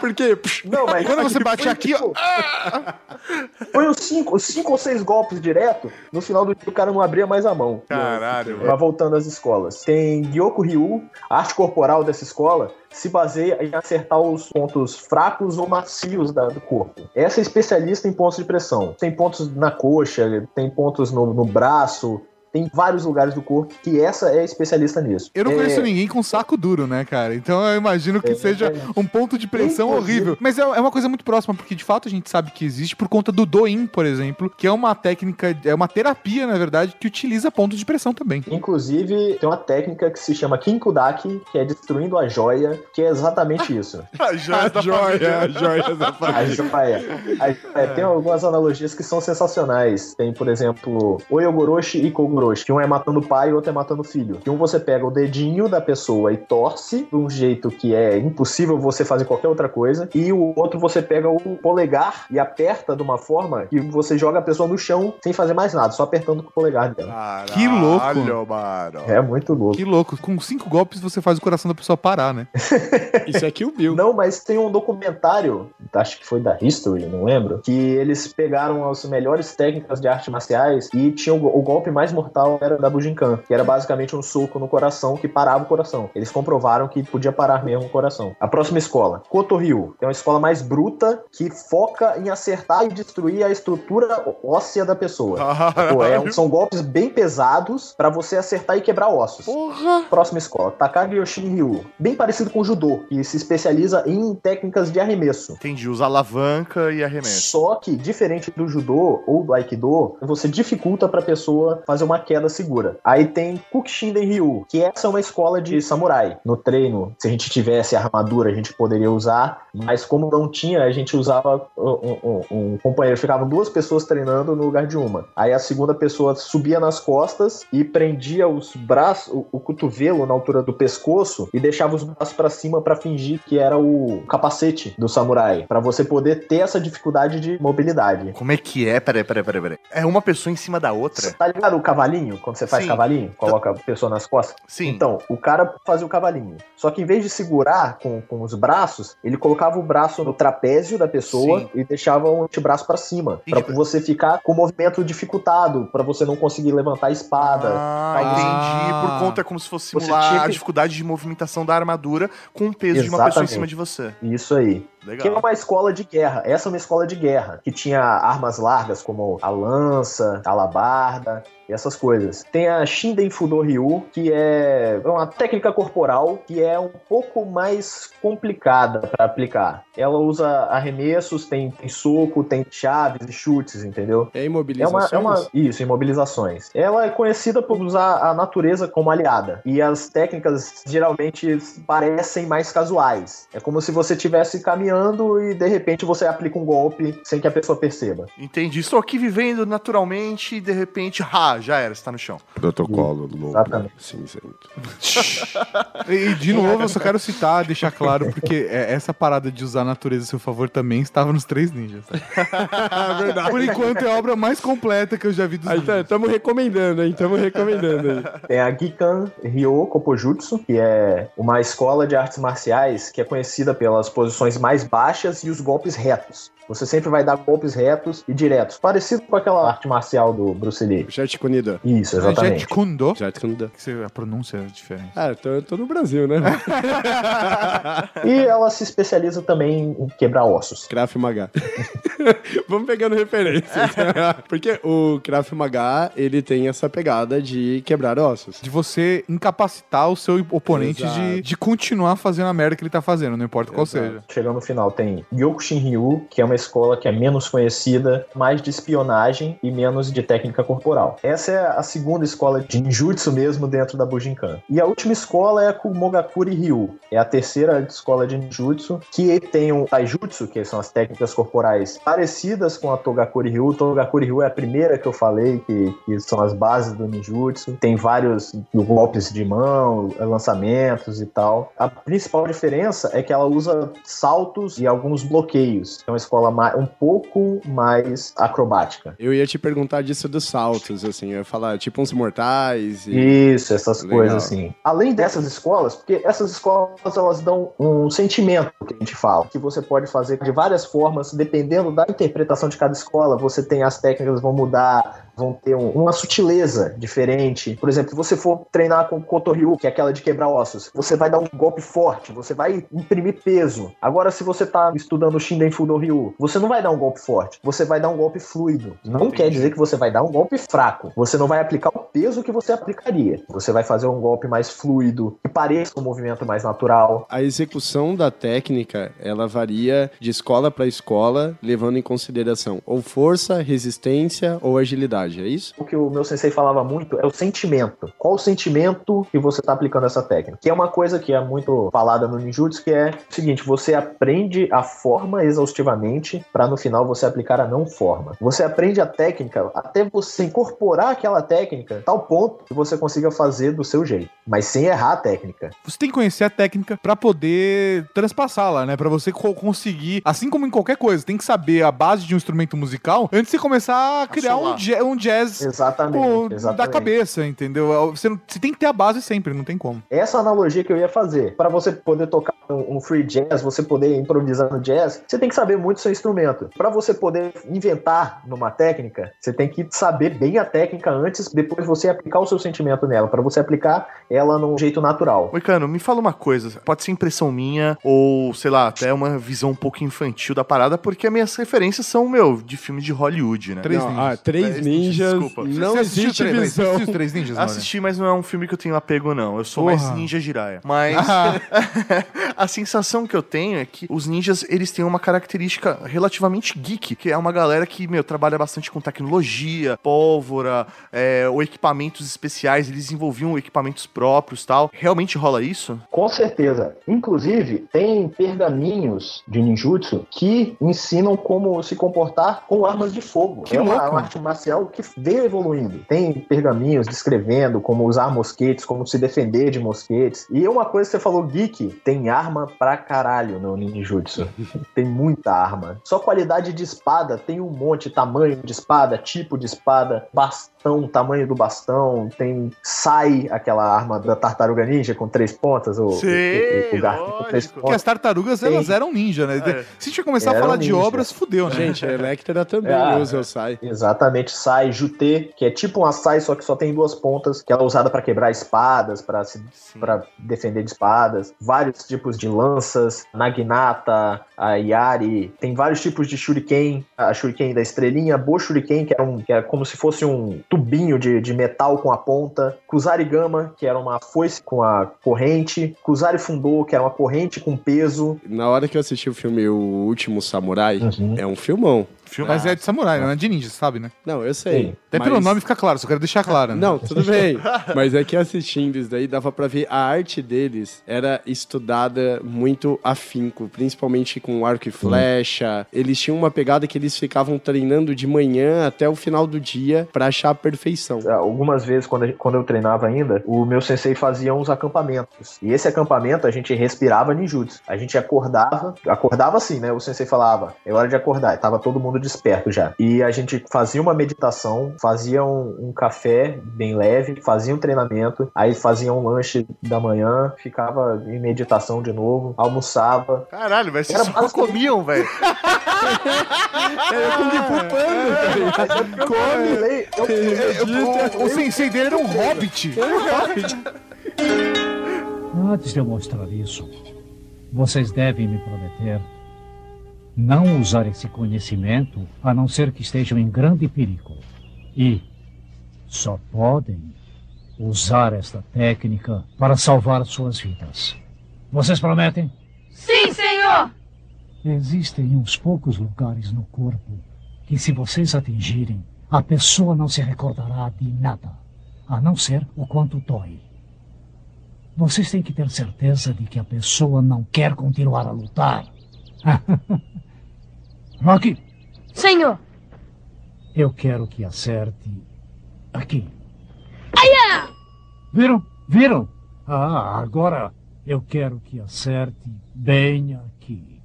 por quê? Não, mas Quando você bate foi, aqui, tipo, Foi uns cinco, cinco ou seis golpes direto. No final do dia, o cara não abria mais a mão. Caralho, Mas voltando às escolas. Tem Gyoku Ryu, arte corporal dessa escola se baseia em acertar os pontos fracos ou macios da- do corpo. Essa é especialista em pontos de pressão. Tem pontos na coxa, tem pontos no, no braço, tem vários lugares do corpo que essa é especialista nisso. Eu não É, conheço ninguém com saco duro, né, cara? Então eu imagino que É, seja é. um ponto de pressão Inclusive- horrível. Mas é, é uma coisa muito próxima, porque de fato a gente sabe que existe por conta do Doin, por exemplo, que é uma técnica, é uma terapia, na verdade, que utiliza pontos de pressão também. Inclusive, tem uma técnica que se chama Kinkudaki, que é destruindo a joia, que é exatamente isso. A joia da A joia, a joia da A família. joia. A joia. Tem algumas analogias que são sensacionais. Tem, por exemplo, Oyogoroshi e Kogoroshi, que um é matando o pai e o outro é matando o filho. Que um você pega o dedinho da pessoa e torce de um jeito que é impossível você fazer qualquer outra coisa, e o outro você pega o polegar e aperta de uma forma que você joga a pessoa no chão sem fazer mais nada, só apertando com o polegar dela. Que louco. Caralho, mano. É muito louco. Que louco. Com cinco golpes você faz o coração da pessoa parar, né? Isso é Kill Bill. Não, mas tem um documentário, acho que foi da History, não lembro, que eles pegaram as melhores técnicas de artes marciais e tinham o golpe mais mortal era da Bujinkan, que era basicamente um soco no coração que parava o coração. Eles comprovaram que podia parar mesmo o coração. A próxima escola, Kotoryu, é uma escola mais bruta que foca em acertar e destruir a estrutura óssea da pessoa. Pô, é são golpes bem pesados pra você acertar e quebrar ossos. Próxima escola, Takagi Yoshin Ryu. Bem parecido com o judô, que se especializa em técnicas de arremesso. Entendi, usa alavanca e arremesso. Só que, diferente do judô ou do aikido, você dificulta pra pessoa fazer uma queda segura. Aí tem Kukshinden Ryu, que essa é uma escola de samurai. No treino, se a gente tivesse armadura, a gente poderia usar, mas como não tinha, a gente usava um, um- um companheiro. Ficavam duas pessoas treinando no lugar de uma. Aí a segunda pessoa subia nas costas e prendia os braços, o, o cotovelo na altura do pescoço e deixava os braços pra cima pra fingir que era o capacete do samurai, Pra você poder ter essa dificuldade de mobilidade. Como é que é? Peraí, peraí, peraí, peraí. É uma pessoa em cima da outra? Tá ligado o cavalinho, quando você faz Sim. cavalinho, coloca a pessoa nas costas. Sim. Então, o cara fazia o cavalinho. Só que em vez de segurar com, com os braços, ele colocava o braço no trapézio da pessoa Sim. e deixava o antebraço pra cima. Pra tipo- você ficar com o movimento dificultado, pra você não conseguir levantar a espada. Ah, Ah. entendi. Por conta é como se fosse Você simular tinha a que- dificuldade de movimentação da armadura com o peso de uma pessoa em Exatamente. cima de você. Isso aí. Que é Legal. uma escola de guerra. Essa é uma escola de guerra. Que tinha armas largas, como a lança, a alabarda e essas coisas. Tem a Shinden Fudo Ryu, que é uma técnica corporal que é um pouco mais complicada para aplicar. Ela usa arremessos, tem, tem soco, tem chaves e chutes, entendeu? É É uma, imobilizações? é uma. Isso, imobilizações. Ela é conhecida por usar a natureza como aliada. E as técnicas geralmente parecem mais casuais. É como se você estivesse caminhando e de repente você aplica um golpe sem que a pessoa perceba. Entendi. Estou aqui vivendo naturalmente e de repente, ha, já era, você tá no chão. Protocolo louco. Exatamente. Cinzento. E de novo, eu só quero citar, deixar claro, porque é, essa parada de usar a natureza a seu favor também estava nos três ninjas. Verdade. Por enquanto é a obra mais completa que eu já vi dos Aí tá, recomendando, hein? Tamo recomendando aí. Tem a Gikan Ryo Kopojutsu, que é uma escola de artes marciais que é conhecida pelas posições mais baixas e os golpes retos. Você sempre vai dar golpes retos e diretos, parecido com aquela arte marcial do Bruce Lee. Jet Kunida. Isso, É exatamente. Jet Kundo. Jet. Que você- a pronúncia é diferente. Ah, eu tô, eu tô no Brasil, né? E ela se especializa também em quebrar ossos. Krav Maga. Vamos pegando referências. Porque o Krav Maga, ele tem essa pegada de quebrar ossos. De você incapacitar o seu oponente Exato. de, de continuar fazendo a merda que ele tá fazendo, não importa qual Exato. seja. Chegando no final, tem Gyokushin Ryu, que é uma escola que é menos conhecida, mais de espionagem e menos de técnica corporal. Essa é a segunda escola de ninjutsu mesmo dentro da Bujinkan. E a última escola é a Kumogakuri Ryu. É a terceira escola de ninjutsu, que tem o Taijutsu, que são as técnicas corporais parecidas com a Togakuri Ryu. Togakuri Ryu é a primeira que eu falei, que, que são as bases do ninjutsu. Tem vários golpes de mão, lançamentos e tal. A principal diferença é que ela usa saltos e alguns bloqueios. É uma escola ma- um pouco mais acrobática. Eu ia te perguntar disso dos saltos, assim. Eu ia falar, tipo uns mortais e... Isso, essas Legal. coisas assim. Além dessas escolas, porque essas escolas elas dão um sentimento que a gente fala, que você pode fazer de várias formas, dependendo da interpretação de cada escola. Você tem as técnicas vão mudar, vão ter um- uma sutileza diferente. Por exemplo, se você for treinar com Kotoryu, que é aquela de quebrar ossos, você vai dar um golpe forte, você vai imprimir peso. Agora, se você tá estudando Shinden Fudo Ryu, você não vai dar um golpe forte, você vai dar um golpe fluido. Não quer dizer que você vai dar um golpe fraco. Você não vai aplicar o peso que você aplicaria. Você vai fazer um golpe mais fluido, que pareça um movimento mais natural. A execução da técnica, ela varia de escola para escola, levando em consideração ou força, resistência ou agilidade, é isso? O que o meu sensei falava muito é o sentimento. Qual o sentimento que você está aplicando essa técnica? Que é uma coisa que é muito falada no ninjutsu, que é o seguinte, você aprende a forma exaustivamente para no final você aplicar a não forma. Você aprende a técnica até você incorporar aquela técnica tal ponto que você consiga fazer do seu jeito, mas sem errar a técnica. Você tem que conhecer a técnica pra poder transpassá-la, né? Pra você co- conseguir, assim como em qualquer coisa, tem que saber a base de um instrumento musical antes de você começar a criar um, um jazz Exatamente, da exatamente. cabeça, entendeu? Você, não- você tem que ter a base sempre, não tem como. Essa analogia que eu ia fazer. Para você poder tocar um, um free jazz, você poder improvisar no jazz, você tem que saber muito seu instrumento. Para você poder inventar numa técnica, você tem que saber bem a técnica antes, depois você aplicar o seu sentimento nela, para você aplicar ela num jeito natural. Moicano, me fala uma coisa. Pode ser impressão minha ou, sei lá, até uma visão um pouco infantil da parada, porque as minhas referências são, meu, de filme de Hollywood, né? Três Não, ninjas. Ah, três Três ninjas. ninjas, desculpa. Não Você existe três- visão. Você Três Ninjas? Assisti, mas não é um filme que eu tenho apego, não. Eu sou Porra. mais ninja Jiraiya. Mas a sensação que eu tenho é que os ninjas, eles têm uma característica relativamente geek, que é uma galera que, meu, trabalha bastante com tecnologia, pólvora, é, ou equipamentos especiais, eles desenvolviam equipamentos próprios tal. Realmente rola isso? Com certeza. Inclusive, tem pergaminhos de ninjutsu que ensinam como se comportar com armas de fogo. Que é uma, uma arte marcial que veio evoluindo. Tem pergaminhos descrevendo como usar mosquetes, como se defender de mosquetes. E uma coisa que você falou, geek, tem arma pra caralho no ninjutsu. tem muita arma. Só qualidade de espada tem um monte, tamanho de espada, tipo de espada, bastante bastão, o tamanho do bastão, tem sai aquela arma da tartaruga ninja com três pontas, o, Sim, o, o, o garfo com três lógico. Porque as pontas. tartarugas, Tem. elas eram ninja, né? É. Se a gente começar a Eram falar de obras, fudeu, né? Gente, a Electra também Ah, usa o Sai. Exatamente, sai jutê, que é tipo uma sai, só que só tem duas pontas, que ela é usada pra quebrar espadas, pra se para defender de espadas, vários tipos de lanças, Naginata, a Yari, tem vários tipos de shuriken, a shuriken da estrelinha, a Bo Shuriken, que era, um, que era como se fosse um tubinho de, de metal com a ponta, Kusarigama, que era uma foice com a corrente, Kusari Fundo, que era uma corrente com peso. Na hora que eu assisti o filme O Último Samurai, Uhum. é um filmão. Filme- Mas é de samurai, não é de ninja, sabe, né? Não, eu sei. Sim. Até mas- pelo nome fica claro, só quero deixar claro. né? Não, tudo bem. Mas é que assistindo isso daí, dava pra ver a arte deles era estudada muito afinco, principalmente com arco e flecha. Eles tinham uma pegada que eles ficavam treinando de manhã até o final do dia pra achar a perfeição. Algumas vezes, quando, quando eu treinava ainda, o meu sensei fazia uns acampamentos. E esse acampamento a gente respirava ninjutsu. A gente acordava, acordava assim, né? O sensei falava, é hora de acordar. E tava todo mundo desperto já. E a gente fazia uma meditação, fazia um, um café bem leve, fazia um treinamento, aí fazia um lanche da manhã, ficava em meditação de novo, almoçava. Caralho, mas vocês Era só basicamente- comiam, velho. Come! Eu, É, o, o sensei dele era um hobbit. Antes de eu mostrar isso, vocês devem me prometer não usar esse conhecimento a não ser que estejam em grande perigo. E só podem usar esta técnica para salvar suas vidas. Vocês prometem? Sim, senhor! Existem uns poucos lugares no corpo que, se vocês atingirem, a pessoa não se recordará de nada, a não ser o quanto dói. Vocês têm que ter certeza de que a pessoa não quer continuar a lutar. Rocky, Senhor! eu quero que acerte aqui. Viram? Viram? Ah, agora eu quero que acerte bem aqui.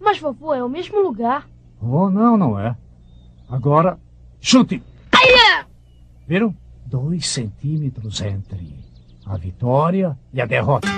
Mas, vovô, é o mesmo lugar. Oh, não, não é. Agora, chute! Viram? Dois centímetros entre a vitória e a derrota.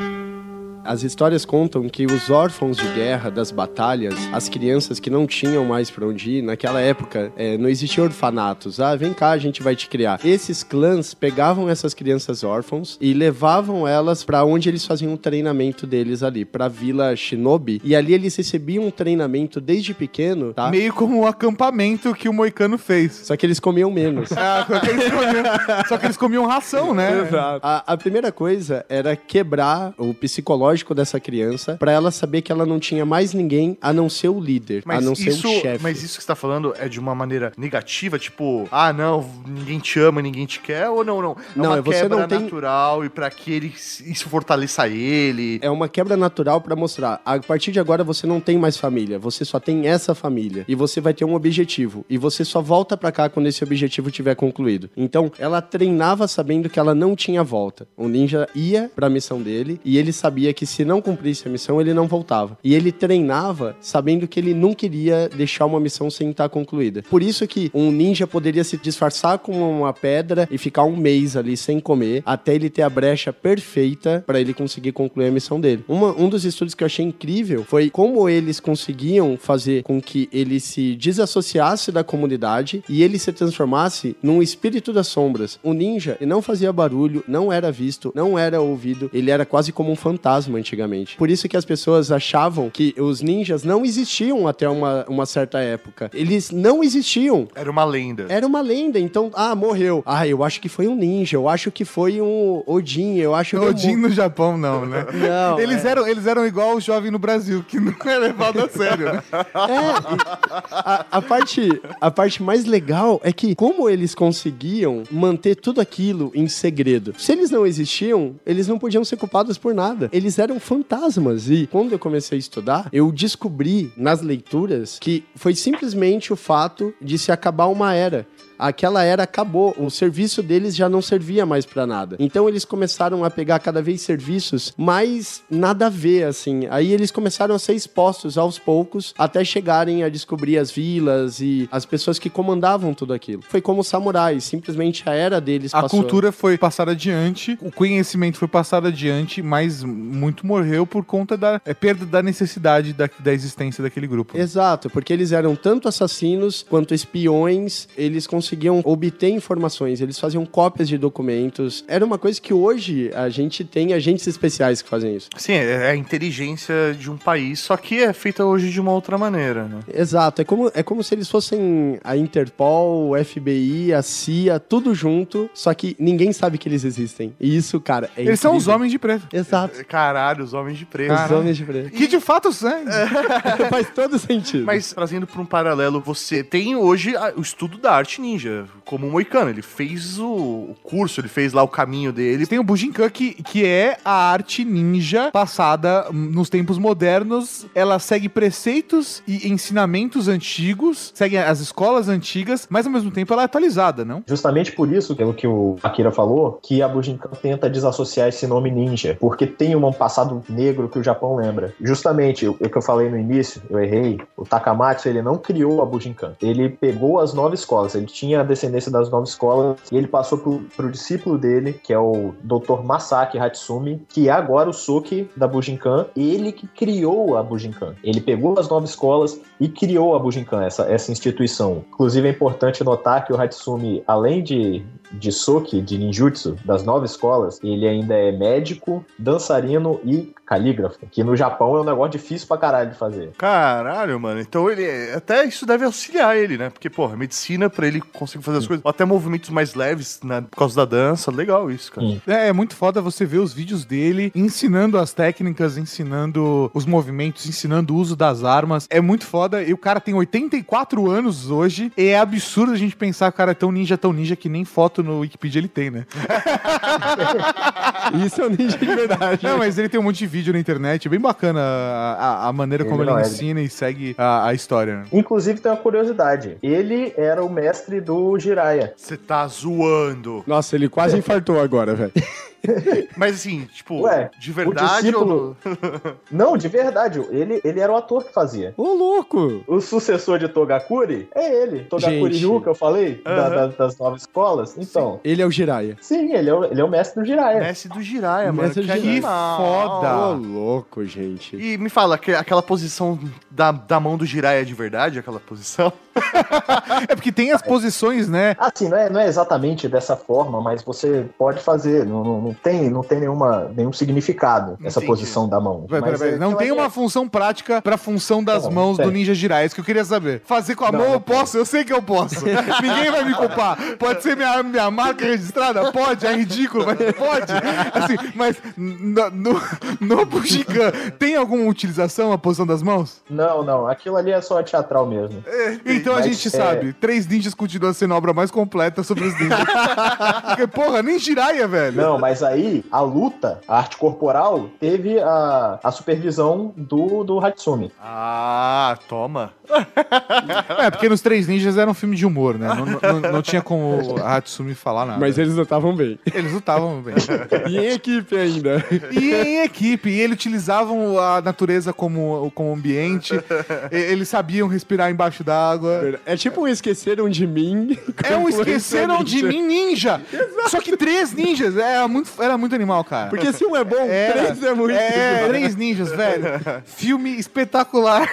As histórias contam que os órfãos de guerra das batalhas, as crianças que não tinham mais pra onde ir, naquela época é, não existiam orfanatos. Ah, vem cá, a gente vai te criar. Esses clãs pegavam essas crianças órfãos e levavam elas pra onde eles faziam o treinamento deles ali, pra Vila Shinobi. E ali eles recebiam um treinamento desde pequeno, tá? Meio como o acampamento que o Moicano fez. Só que eles comiam menos. Ah, só que eles comiam, só que eles comiam ração, né? Exato. A, a primeira coisa era quebrar o psicológico dessa criança pra ela saber que ela não tinha mais ninguém a não ser o líder, a Mas não isso, ser o chefe. mas isso que você tá falando é de uma maneira negativa, tipo, ah, não, ninguém te ama, ninguém te quer, ou não, não. É Não, uma você quebra não tem- natural e pra que ele, isso fortaleça ele. É uma quebra natural pra mostrar. A partir de agora você não tem mais família, você só tem essa família e você vai ter um objetivo e você só volta pra cá quando esse objetivo tiver concluído. Então, ela treinava sabendo que ela não tinha volta. O ninja ia pra missão dele e ele sabia que se não cumprisse a missão, ele não voltava. E ele treinava sabendo que ele não queria deixar uma missão sem estar concluída. Por isso que um ninja poderia se disfarçar com uma pedra e ficar um mês ali sem comer até ele ter a brecha perfeita pra ele conseguir concluir a missão dele. Uma- um dos estudos que eu achei incrível foi como eles conseguiam fazer com que ele se desassociasse da comunidade e ele se transformasse num espírito das sombras. O ninja não fazia barulho, não era visto, não era ouvido, ele era quase como um fantasma antigamente. Por isso que as pessoas achavam que os ninjas não existiam até uma, uma certa época. Eles não existiam. Era uma lenda. Era uma lenda, então, ah, morreu. Ah, eu acho que foi um ninja, eu acho que foi um Odin, eu acho que... Odin no Japão, não, né? Não, eles, é. eram, eles eram igual o jovem no Brasil, que não é levado a sério, né? a, a parte, a parte mais legal é que, como eles conseguiam manter tudo aquilo em segredo? Se eles não existiam, eles não podiam ser culpados por nada. Eles eram fantasmas. E quando eu comecei a estudar, eu descobri nas leituras que foi simplesmente o fato de se acabar uma era. Aquela era acabou. O serviço deles já não servia mais pra nada. Então eles começaram a pegar cada vez serviços mais nada a ver, assim. Aí eles começaram a ser expostos aos poucos até chegarem a descobrir as vilas e as pessoas que comandavam tudo aquilo. Foi como os samurais, simplesmente a era deles A passou. cultura foi passada adiante, o conhecimento foi passado adiante, mas muito morreu por conta da é, perda da necessidade da, da existência daquele grupo. Exato, porque eles eram tanto assassinos quanto espiões, eles conseguiam obter informações, eles faziam cópias de documentos. Era uma coisa que hoje a gente tem agentes especiais que fazem isso. Sim, é a inteligência de um país, só que é feita hoje de uma outra maneira, né? Exato, é como, é como se eles fossem a Interpol, o FBI, a CIA, tudo junto, só que ninguém sabe que eles existem. E isso, cara, é Eles são os incrível. homens de preto. Exato, Caralho, os homens de preto. os homens de preto. Que de fato são. Faz todo sentido. Mas trazendo para um paralelo, você tem hoje o estudo da arte ninja, como um moicano. Ele fez o, o curso, ele fez lá o caminho dele. Tem o Bujinkan, que, que é a arte ninja passada nos tempos modernos. Ela segue preceitos e ensinamentos antigos, segue as escolas antigas, mas ao mesmo tempo ela é atualizada, não? Justamente por isso, pelo que o Akira falou, que a Bujinkan tenta desassociar esse nome ninja, porque tem um passado negro que o Japão lembra. Justamente, o que eu falei no início, eu errei, o Takamatsu, ele não criou a Bujinkan. Ele pegou as nove escolas, ele tinha a descendência das nove escolas, e ele passou pro, pro discípulo dele, que é o Dr. Masaki Hatsumi, que é agora o Soki da Bujinkan, ele que criou a Bujinkan. Ele pegou as nove escolas e criou a Bujinkan, essa, essa instituição. Inclusive é importante notar que o Hatsumi, além de, de Soki, de ninjutsu, das nove escolas, ele ainda é médico, dançarino e calígrafo, que no Japão é um negócio difícil pra caralho de fazer. Caralho, mano. Então ele. Até isso deve auxiliar ele, né? Porque, porra, medicina pra ele conseguir fazer as coisas. Ou até movimentos mais leves né, por causa da dança. Legal isso, cara. Sim. É, é muito foda você ver os vídeos dele ensinando as técnicas, ensinando os movimentos, ensinando o uso das armas. É muito foda. E o cara tem 84 anos hoje. E é absurdo a gente pensar que o cara é tão ninja, tão ninja, que nem foto no Wikipedia ele tem, né? Isso é um ninja de verdade. Não, mas ele tem um monte de vídeo na internet. É bem bacana a, a- a maneira como Ele ele não é. ensina e segue a, a história, né? Inclusive tem uma curiosidade, ele era o mestre do Jiraiya. Você tá zoando. Nossa, ele quase infartou agora, velho. Mas assim, tipo, Ué, de verdade discípulo- ou Não, de verdade, ele, ele era o ator que fazia. Ô, louco! O sucessor de Togakuri é ele. Togakuri. Ryu, que eu falei, da- Aham. da- das novas escolas. Então, Ele é o Jiraiya. sim, ele, é o, ele é o mestre do Jiraiya. Mestre do Jiraiya, mano. Mestre do Que Jiraiya. animal. foda. Ô, louco, gente. E me fala, que- aquela posição da, da mão do Jiraiya é de verdade, aquela posição? É porque tem as posições, né? Assim, não é, não é exatamente dessa forma, mas você pode fazer. Não, não, não tem, não tem nenhuma, nenhum significado essa Entendi. posição da mão. Pera, pera, é Não tem uma função prática pra função das Não, mãos tem. do Ninja Jirai. É isso que eu queria saber. Fazer com a Não, mão não eu tem. posso, eu sei que eu posso. Ninguém vai me culpar. Pode ser minha, minha marca registrada? Pode, é ridículo, mas pode. Assim, mas no, no, no Bushikan, tem alguma utilização a posição das mãos? Não, não. Aquilo ali é só teatral mesmo. Então a Mas, gente é- sabe, Três Ninjas continua sendo a obra mais completa sobre os ninjas. Porque, porra, nem Jiraiya, velho. Não, mas aí a luta, a arte corporal, teve a, a supervisão do, do Hatsumi. Ah, toma. É, porque nos Três Ninjas era um filme de humor, né? Não, não- não tinha como a Hatsumi falar nada. Mas eles lutavam bem. Eles lutavam bem. E em equipe ainda. E em equipe, e eles utilizavam a natureza como, como ambiente, e- eles sabiam respirar embaixo d'água. É tipo um esqueceram de mim. É um esqueceram de mim ninja. Só que três ninjas, era muito, era muito animal, cara. Porque se um é bom, Era. três é muito. É, três ninjas, velho. Filme espetacular.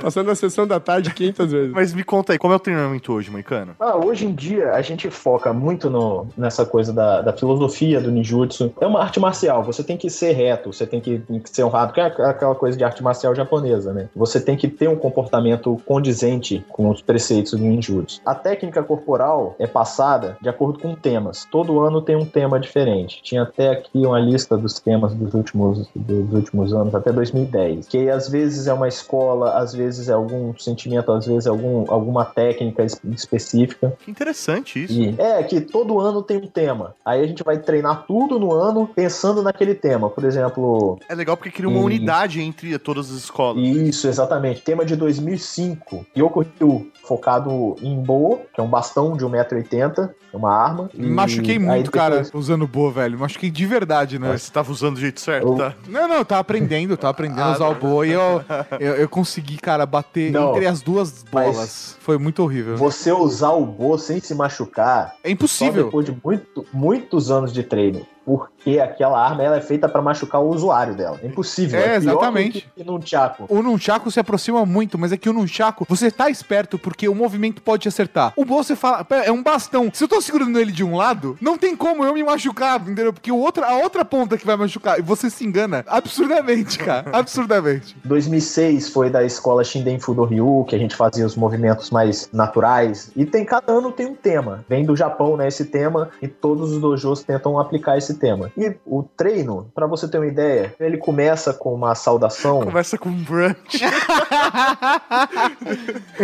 Passando a sessão da tarde 500 vezes. Mas me conta aí, como é o treinamento hoje, Moicano? Ah, hoje em dia a gente foca muito no, nessa coisa da, da filosofia do ninjutsu. É uma arte marcial, você tem que ser reto, você tem que, tem que ser honrado, que é aquela coisa de arte marcial japonesa, né? Você tem que ter um comportamento condizente com os preceitos do ninjutsu. A técnica corporal é passada de acordo com temas. Todo ano tem um tema diferente. Tinha até aqui uma lista dos temas dos últimos, dos últimos anos, até 2010. Que às vezes é uma escola, às vezes é algum sentimento, às vezes é algum, alguma técnica es- específica. Que interessante isso. E é que todo ano tem um tema. Aí a gente vai treinar tudo no ano pensando naquele tema. Por exemplo, É legal porque cria uma Hum. unidade entre todas as escolas. isso, exatamente. Tema de 2005, Yoko Ryu. Focado em Bo, que é um bastão de 1,80m, é uma arma. Machuquei muito, depois- cara, usando boa, velho. Machuquei de verdade, né? Mas você tava usando do jeito certo, Eu- tá? Não, não, tá aprendendo, tá aprendendo a usar o boa e eu, eu, eu consegui, cara, bater Não, entre as duas bolas. Foi muito horrível. Você usar o Bo sem se machucar É só impossível. depois de muito, muitos anos de treino. Porque aquela arma ela é feita pra machucar o usuário dela. É impossível. É, pior exatamente. que num Chaco. O Nunchaku se aproxima muito, mas é que o Nunchaku, você tá esperto porque o movimento pode te acertar. O Bo, você fala, "Pera, é um bastão. Se eu tô segurando ele de um lado, não tem como eu me machucar, entendeu? Porque o outro, a outra ponta que vai machucar, e você se engana absurdamente, cara. absurdamente. 2006 foi da escola Shinden Fudo Ryu, que a gente fazia os movimentos mais naturais. E tem cada ano tem um tema. Vem do Japão, né, esse tema, e todos os dojos tentam aplicar esse tema. E o treino, pra você ter uma ideia, ele começa com uma saudação. Conversa com um brunch.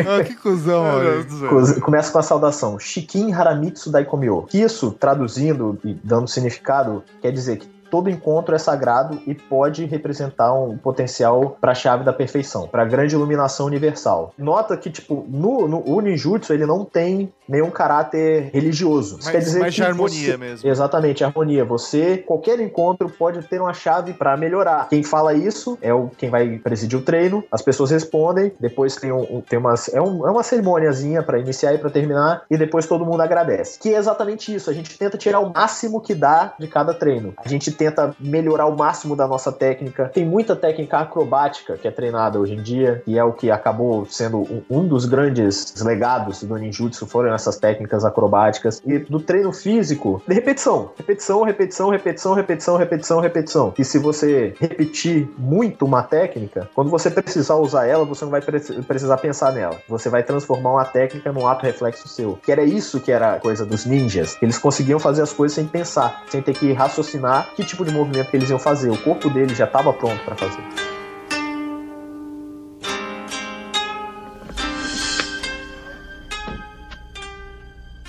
Ah, que cuzão, olha. Co- Começa com a saudação Shikin Haramitsu Daikomyo. Que isso, traduzindo e dando significado, quer dizer que todo encontro é sagrado e pode representar um potencial para a chave da perfeição, para a grande iluminação universal. Nota que tipo no, no o ninjutsu ele não tem nenhum caráter religioso. Isso Mas- quer dizer mas que de harmonia você- mesmo. Exatamente, harmonia. Você qualquer encontro pode ter uma chave para melhorar. Quem fala isso é o quem vai presidir o treino. As pessoas respondem. Depois tem um, um- tem umas é, um, é uma cerimôniazinha para iniciar e para terminar e depois todo mundo agradece. Que é exatamente isso. A gente tenta tirar o máximo que dá de cada treino. A gente tenta melhorar o máximo da nossa técnica. Tem muita técnica acrobática que é treinada hoje em dia e é o que acabou sendo um, dos grandes legados do ninjutsu foram essas técnicas acrobáticas e do treino físico de repetição, repetição, repetição, repetição, repetição, repetição, repetição. E se você repetir muito uma técnica, quando você precisar usar ela, você não vai pre- precisar pensar nela. Você vai transformar uma técnica num ato reflexo seu. Que era isso que era a coisa dos ninjas. Eles conseguiam fazer as coisas sem pensar, sem ter que raciocinar que tipo de movimento que eles iam fazer. O corpo deles já estava pronto para fazer.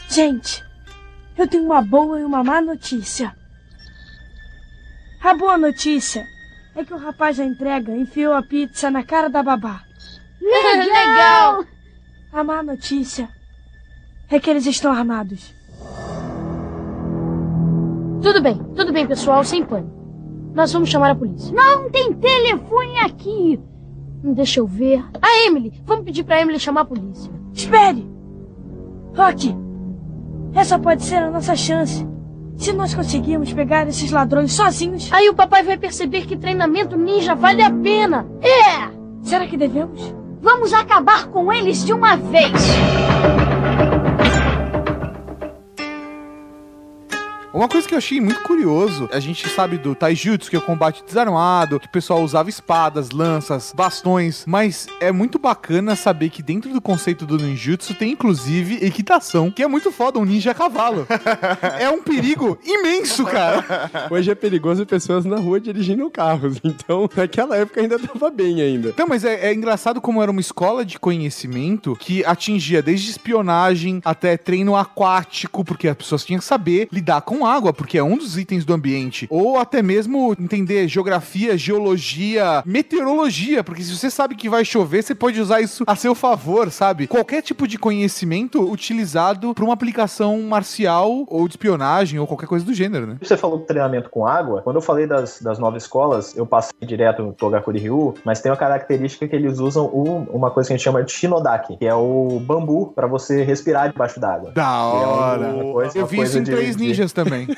Gente, eu tenho uma boa e uma má notícia. A boa notícia é que o rapaz da entrega enfiou a pizza na cara da babá. Legal! A má notícia é que eles estão armados. Tudo bem, tudo bem, pessoal, sem pânico. Nós vamos chamar a polícia. Não tem telefone aqui! Hum, Deixa eu ver. A Emily! Vamos pedir pra Emily chamar a polícia. Espere! Rock! Essa pode ser a nossa chance. Se nós conseguirmos pegar esses ladrões sozinhos. Aí o papai vai perceber que treinamento ninja vale a pena. É! Será que devemos? Vamos acabar com eles de uma vez! Uma coisa que eu achei muito curioso, a gente sabe do taijutsu, que é o combate desarmado, que o pessoal usava espadas, lanças, bastões, mas é muito bacana saber que dentro do conceito do ninjutsu tem inclusive equitação, que é muito foda, um ninja a cavalo. é um perigo imenso, cara. Hoje é perigoso pessoas na rua dirigindo carros, então naquela época ainda tava bem ainda. Então, mas é, é engraçado como era uma escola de conhecimento que atingia desde espionagem até treino aquático, porque as pessoas tinham que saber lidar com água, porque é um dos itens do ambiente. Ou até mesmo entender geografia, geologia, meteorologia, porque se você sabe que vai chover, você pode usar isso a seu favor, sabe? Qualquer tipo de conhecimento utilizado para uma aplicação marcial ou de espionagem ou qualquer coisa do gênero, né? Você falou do treinamento com água. Quando eu falei das, das nove escolas, eu passei direto no Togakuri Ryu, mas tem uma característica que eles usam uma coisa que a gente chama de Shinodaki, que é o bambu para você respirar debaixo d'água. Da hora! uma coisa- Eu uma vi coisa isso em Três de- Ninjas também.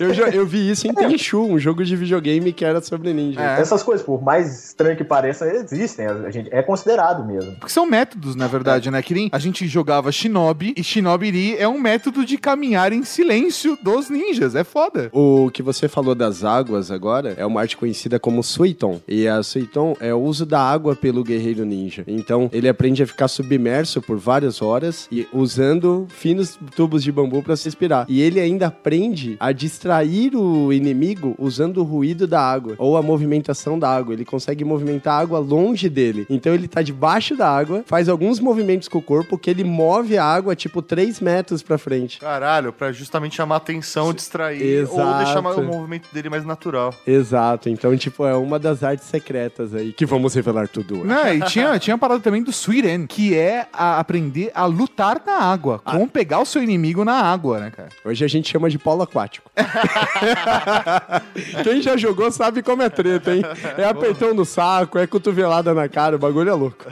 Eu, eu vi isso em Tenchu, um jogo de videogame que era sobre ninja. É. Essas coisas, por mais estranho que pareça, existem. A gente, é considerado mesmo. Porque são métodos, na verdade, né? Que nem a gente jogava Shinobi, e Shinobiri é um método de caminhar em silêncio dos ninjas. É foda. O que você falou das águas agora é uma arte conhecida como Suiton. E a Suiton é o uso da água pelo guerreiro ninja. Então ele aprende a ficar submerso por várias horas e usando finos tubos de bambu para se respirar. E ele ainda aprende a distrair o inimigo usando o ruído da água ou a movimentação da água. Ele consegue movimentar a água longe dele. Então ele tá debaixo da água, faz alguns movimentos com o corpo que ele move a água tipo 3 metros pra frente. Caralho, pra justamente chamar atenção, distrair ou Exato. deixar mais- o movimento dele mais natural. Exato. Então, tipo, é uma das artes secretas aí que vamos revelar tudo. hoje. Não, e tinha, tinha a parada também do Sweeten, que é a- aprender a lutar na água. Como pegar o seu inimigo na água, né, cara? Hoje a gente chama de polo aquático. Quem já jogou sabe como é treta, hein? É apertão no saco, é cotovelada na cara, o bagulho é louco.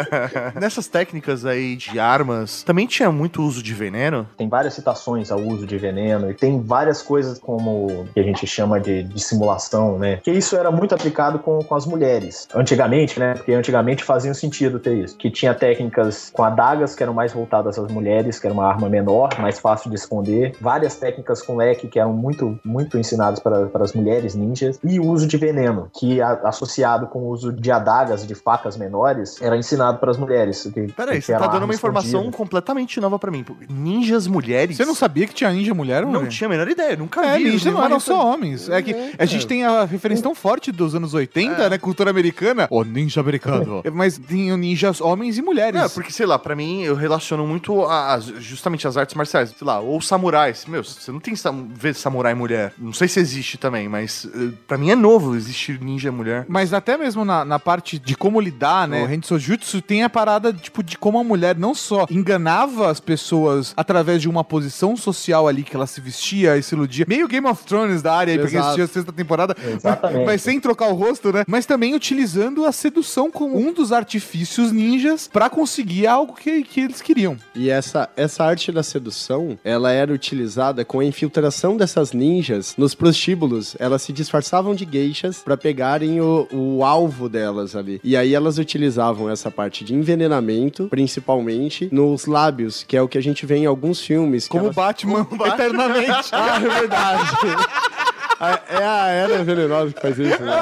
Nessas técnicas aí de armas, também tinha muito uso de veneno? Tem várias citações ao uso de veneno e tem várias coisas como que a gente chama de, de simulação, né? Que isso era muito aplicado com, com as mulheres. Antigamente, né? Porque antigamente fazia sentido ter isso. Que tinha técnicas com adagas que eram mais voltadas às mulheres, que era uma arma menor, mais fácil de esconder. Várias técnicas com leque que eram muito, muito ensinadas para, para as mulheres ninjas. E o uso de veneno, que a- associado com o uso de adagas, de facas menores, era ensinado para as mulheres. Que, Peraí, que você tá dando uma informação escondida. completamente nova pra mim. Ninjas mulheres? Você não sabia que tinha ninja mulher, Não mano? tinha a menor ideia, nunca É, vi. ninja não eram só homens. É que a gente tem a referência tão forte dos anos 80, né? Cultura americana. O ninja americano. Mas tem ninjas homens e mulheres. É, porque, sei lá, pra mim, eu relaciono muito a, a- justamente as artes marciais. Sei lá, ou samurais. Meu, você não tem sam ver samurai mulher. Não sei se existe também, mas eh, pra mim é novo existir ninja mulher. Mas até mesmo na, na parte de como lidar, né? O Henso Jutsu tem a parada, tipo, de como a mulher não só enganava as pessoas através de uma posição social ali que ela se vestia e se iludia. Meio Game of Thrones da área aí, porque Exato. assistia a sexta temporada. Exatamente. Mas sem trocar o rosto, né? Mas também utilizando a sedução como um dos artifícios ninjas pra conseguir algo que, que eles queriam. E essa, essa arte da sedução, ela era utilizada com a infiltração dessas ninjas nos prostíbulos. Elas se disfarçavam de geishas pra pegarem o, o alvo delas ali. E aí elas utilizavam essa parte de envenenamento, principalmente nos lábios, que é o que a gente vê em alguns filmes. Como elas- Batman, eternamente. Ah, é verdade. É a Era Venenosa que faz isso, né?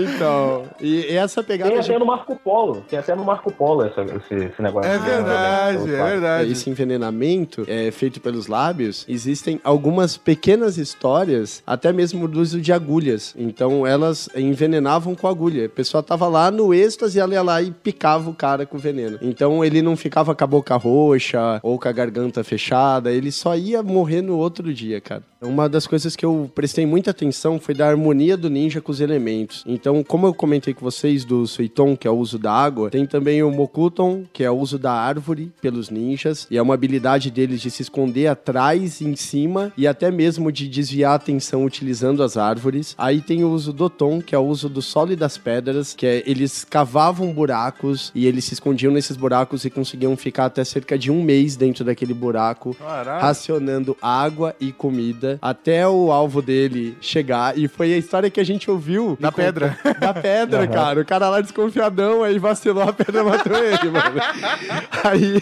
Então, e essa pegada Tem de até no Marco Polo. Tem até no Marco Polo essa- esse, esse negócio. É de- verdade, de- é verdade. esse envenenamento é feito pelos lábios, existem algumas pequenas histórias, até mesmo do uso de agulhas. Então elas envenenavam com agulha. A pessoa tava lá no êxtase, ela ia lá e picava o cara com veneno. Então ele não ficava com a boca roxa ou com a garganta fechada, ele só ia morrer no outro dia, cara. Uma das coisas que eu prestei muita atenção foi da harmonia do ninja com os elementos. Então, como eu comentei com vocês do Suiton, que é o uso da água, tem também o Mokuton, que é o uso da árvore pelos ninjas, e é uma habilidade deles de se esconder atrás, em cima, e até mesmo de desviar a atenção utilizando as árvores. Aí tem o uso do Tom, que é o uso do solo e das pedras, que é eles cavavam buracos e eles se escondiam nesses buracos e conseguiam ficar até cerca de um mês dentro daquele buraco Caralho. racionando água e comida até o alvo dele chegar. E foi a história que a gente ouviu. Da pedra. Da pedra, cara. O cara lá desconfiadão, aí vacilou, a pedra matou ele, mano. Aí.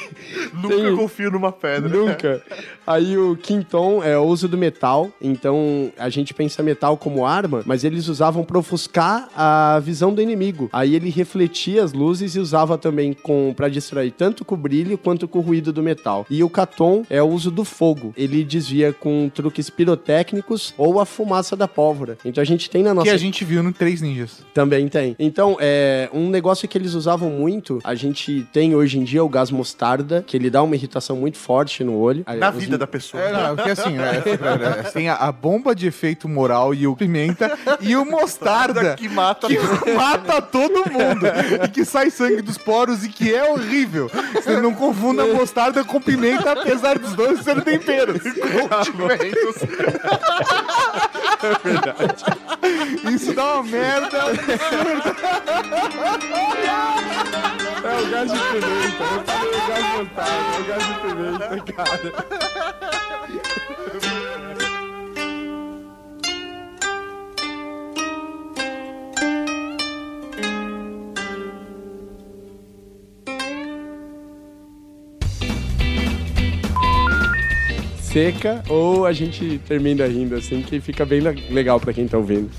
Nunca tem- confio numa pedra. Nunca. Aí o Quinton é o uso do metal. Então a gente pensa metal como arma, mas eles usavam pra ofuscar a visão do inimigo. Aí ele refletia as luzes e usava também com para distrair tanto com o brilho quanto com o ruído do metal. E o Caton é o uso do fogo. Ele desvia com truques pirotécnicos ou a fumaça da pólvora. Então a gente tem na nossa Que a gente viu no Três Ninjas. também tem. Então, é um negócio que eles usavam muito, a gente tem hoje em dia o gás mostarda, que ele dá uma irritação muito forte no olho. Na Os- vida da pessoa. É, não, porque assim, né, tem a, a bomba de efeito moral e o pimenta e o mostarda que mata que mata todo mundo e que sai sangue dos poros e que é horrível. Você não confunda mostarda com pimenta, apesar dos dois serem temperos. Isso dá uma merda. É o gás de pimenta, eu falei o gás mostarda, é o gás de pimenta, cara. Seca ou a gente termina rindo assim, que fica bem le- legal pra quem tá ouvindo.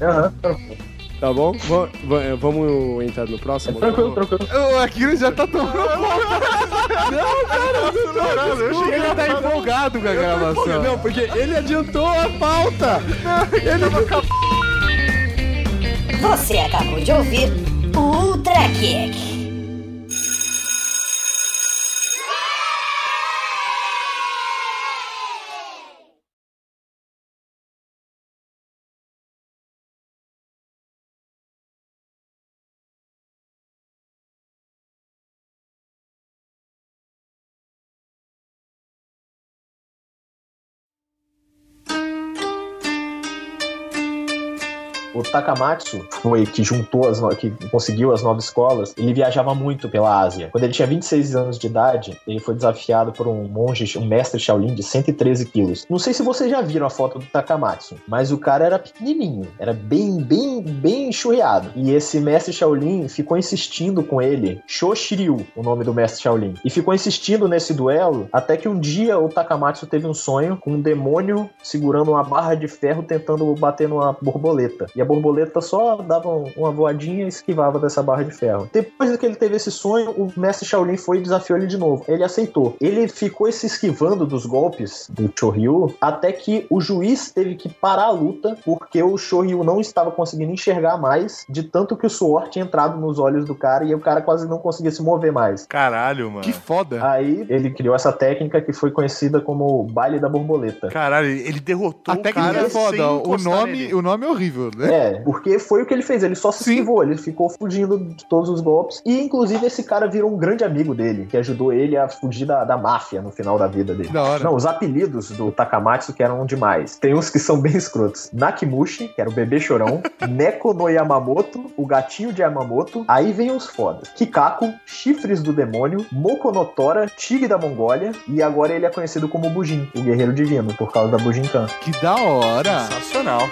Aham. Tá bom? Va- va- vamos entrar no próximo? Tranquilo, tranquilo. O Akira já tá tomando conta. Não, cara, não, não, Ele tá empolgado com a gravação. Não, porque ele adiantou a pauta. Ele Você acabou de ouvir o Ultra Kick. Takamatsu foi que juntou as que conseguiu as nove escolas. Ele viajava muito pela Ásia. Quando ele tinha 26 anos de idade, ele foi desafiado por um monge, um mestre Shaolin de 113 quilos. Não sei se vocês já viram a foto do Takamatsu, mas o cara era pequenininho, era bem, bem, bem churreado. E esse mestre Shaolin ficou insistindo com ele, Sho Shiryu, o nome do mestre Shaolin, e ficou insistindo nesse duelo até que um dia o Takamatsu teve um sonho com um demônio segurando uma barra de ferro tentando bater numa borboleta. E a borboleta só dava um- uma voadinha e esquivava dessa barra de ferro. Depois que ele teve esse sonho, o mestre Shaolin foi e desafiou ele de novo. Ele aceitou. Ele ficou se esquivando dos golpes do Choryu até que o juiz teve que parar a luta porque o Choryu não estava conseguindo enxergar mais de tanto que o suor tinha entrado nos olhos do cara e o cara quase não conseguia se mover mais. Caralho, mano. Que foda. Aí ele criou essa técnica que foi conhecida como o baile da borboleta. Caralho, ele derrotou A o técnica cara é foda. sem O nome, nele. o nome é horrível, né? É, porque foi o que ele fez, ele só se Sim. esquivou, ele ficou fugindo de todos os golpes. E inclusive esse cara virou um grande amigo dele, que ajudou ele a fugir da, da máfia no final da vida dele. Da hora. Não, os apelidos do Takamatsu que eram demais. Tem uns que são bem escrotos. Nakimushi, que era o bebê chorão. Neko no Yamamoto, o gatinho de Yamamoto. Aí vem os fodas. Kikaku, chifres do demônio. Moko no Tora, tigre da Mongólia. E agora ele é conhecido como Bujin, o guerreiro divino, por causa da Bujinkan. Que da hora. Sensacional.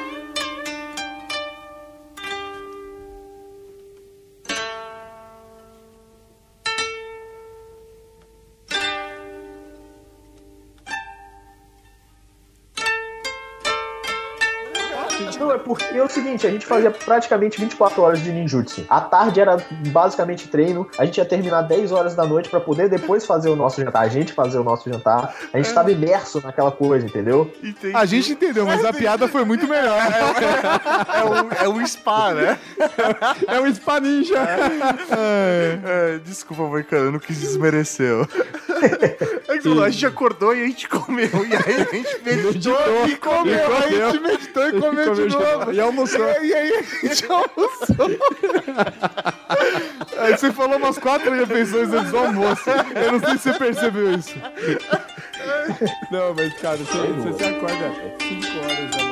É a gente fazia praticamente 24 horas de ninjutsu. A tarde era basicamente treino, a gente ia terminar 10 horas da noite pra poder depois fazer o nosso jantar, a gente fazer o nosso jantar. A gente tava imerso naquela coisa, entendeu? Entendi. A gente entendeu, mas a piada foi muito melhor. É um, é um spa, né? é um spa ninja. É, desculpa, Moicano, eu não quis desmerecer. É que falou, a gente acordou e a gente comeu. E aí a gente meditou e comeu. E Aí a gente comeu. meditou e comeu, comeu de novo. E almoçou. E aí a gente almoçou. Aí você falou umas quatro refeições antes do almoço. Eu não sei se você percebeu isso. Não, mas cara, você, você se acorda 5 horas da manhã,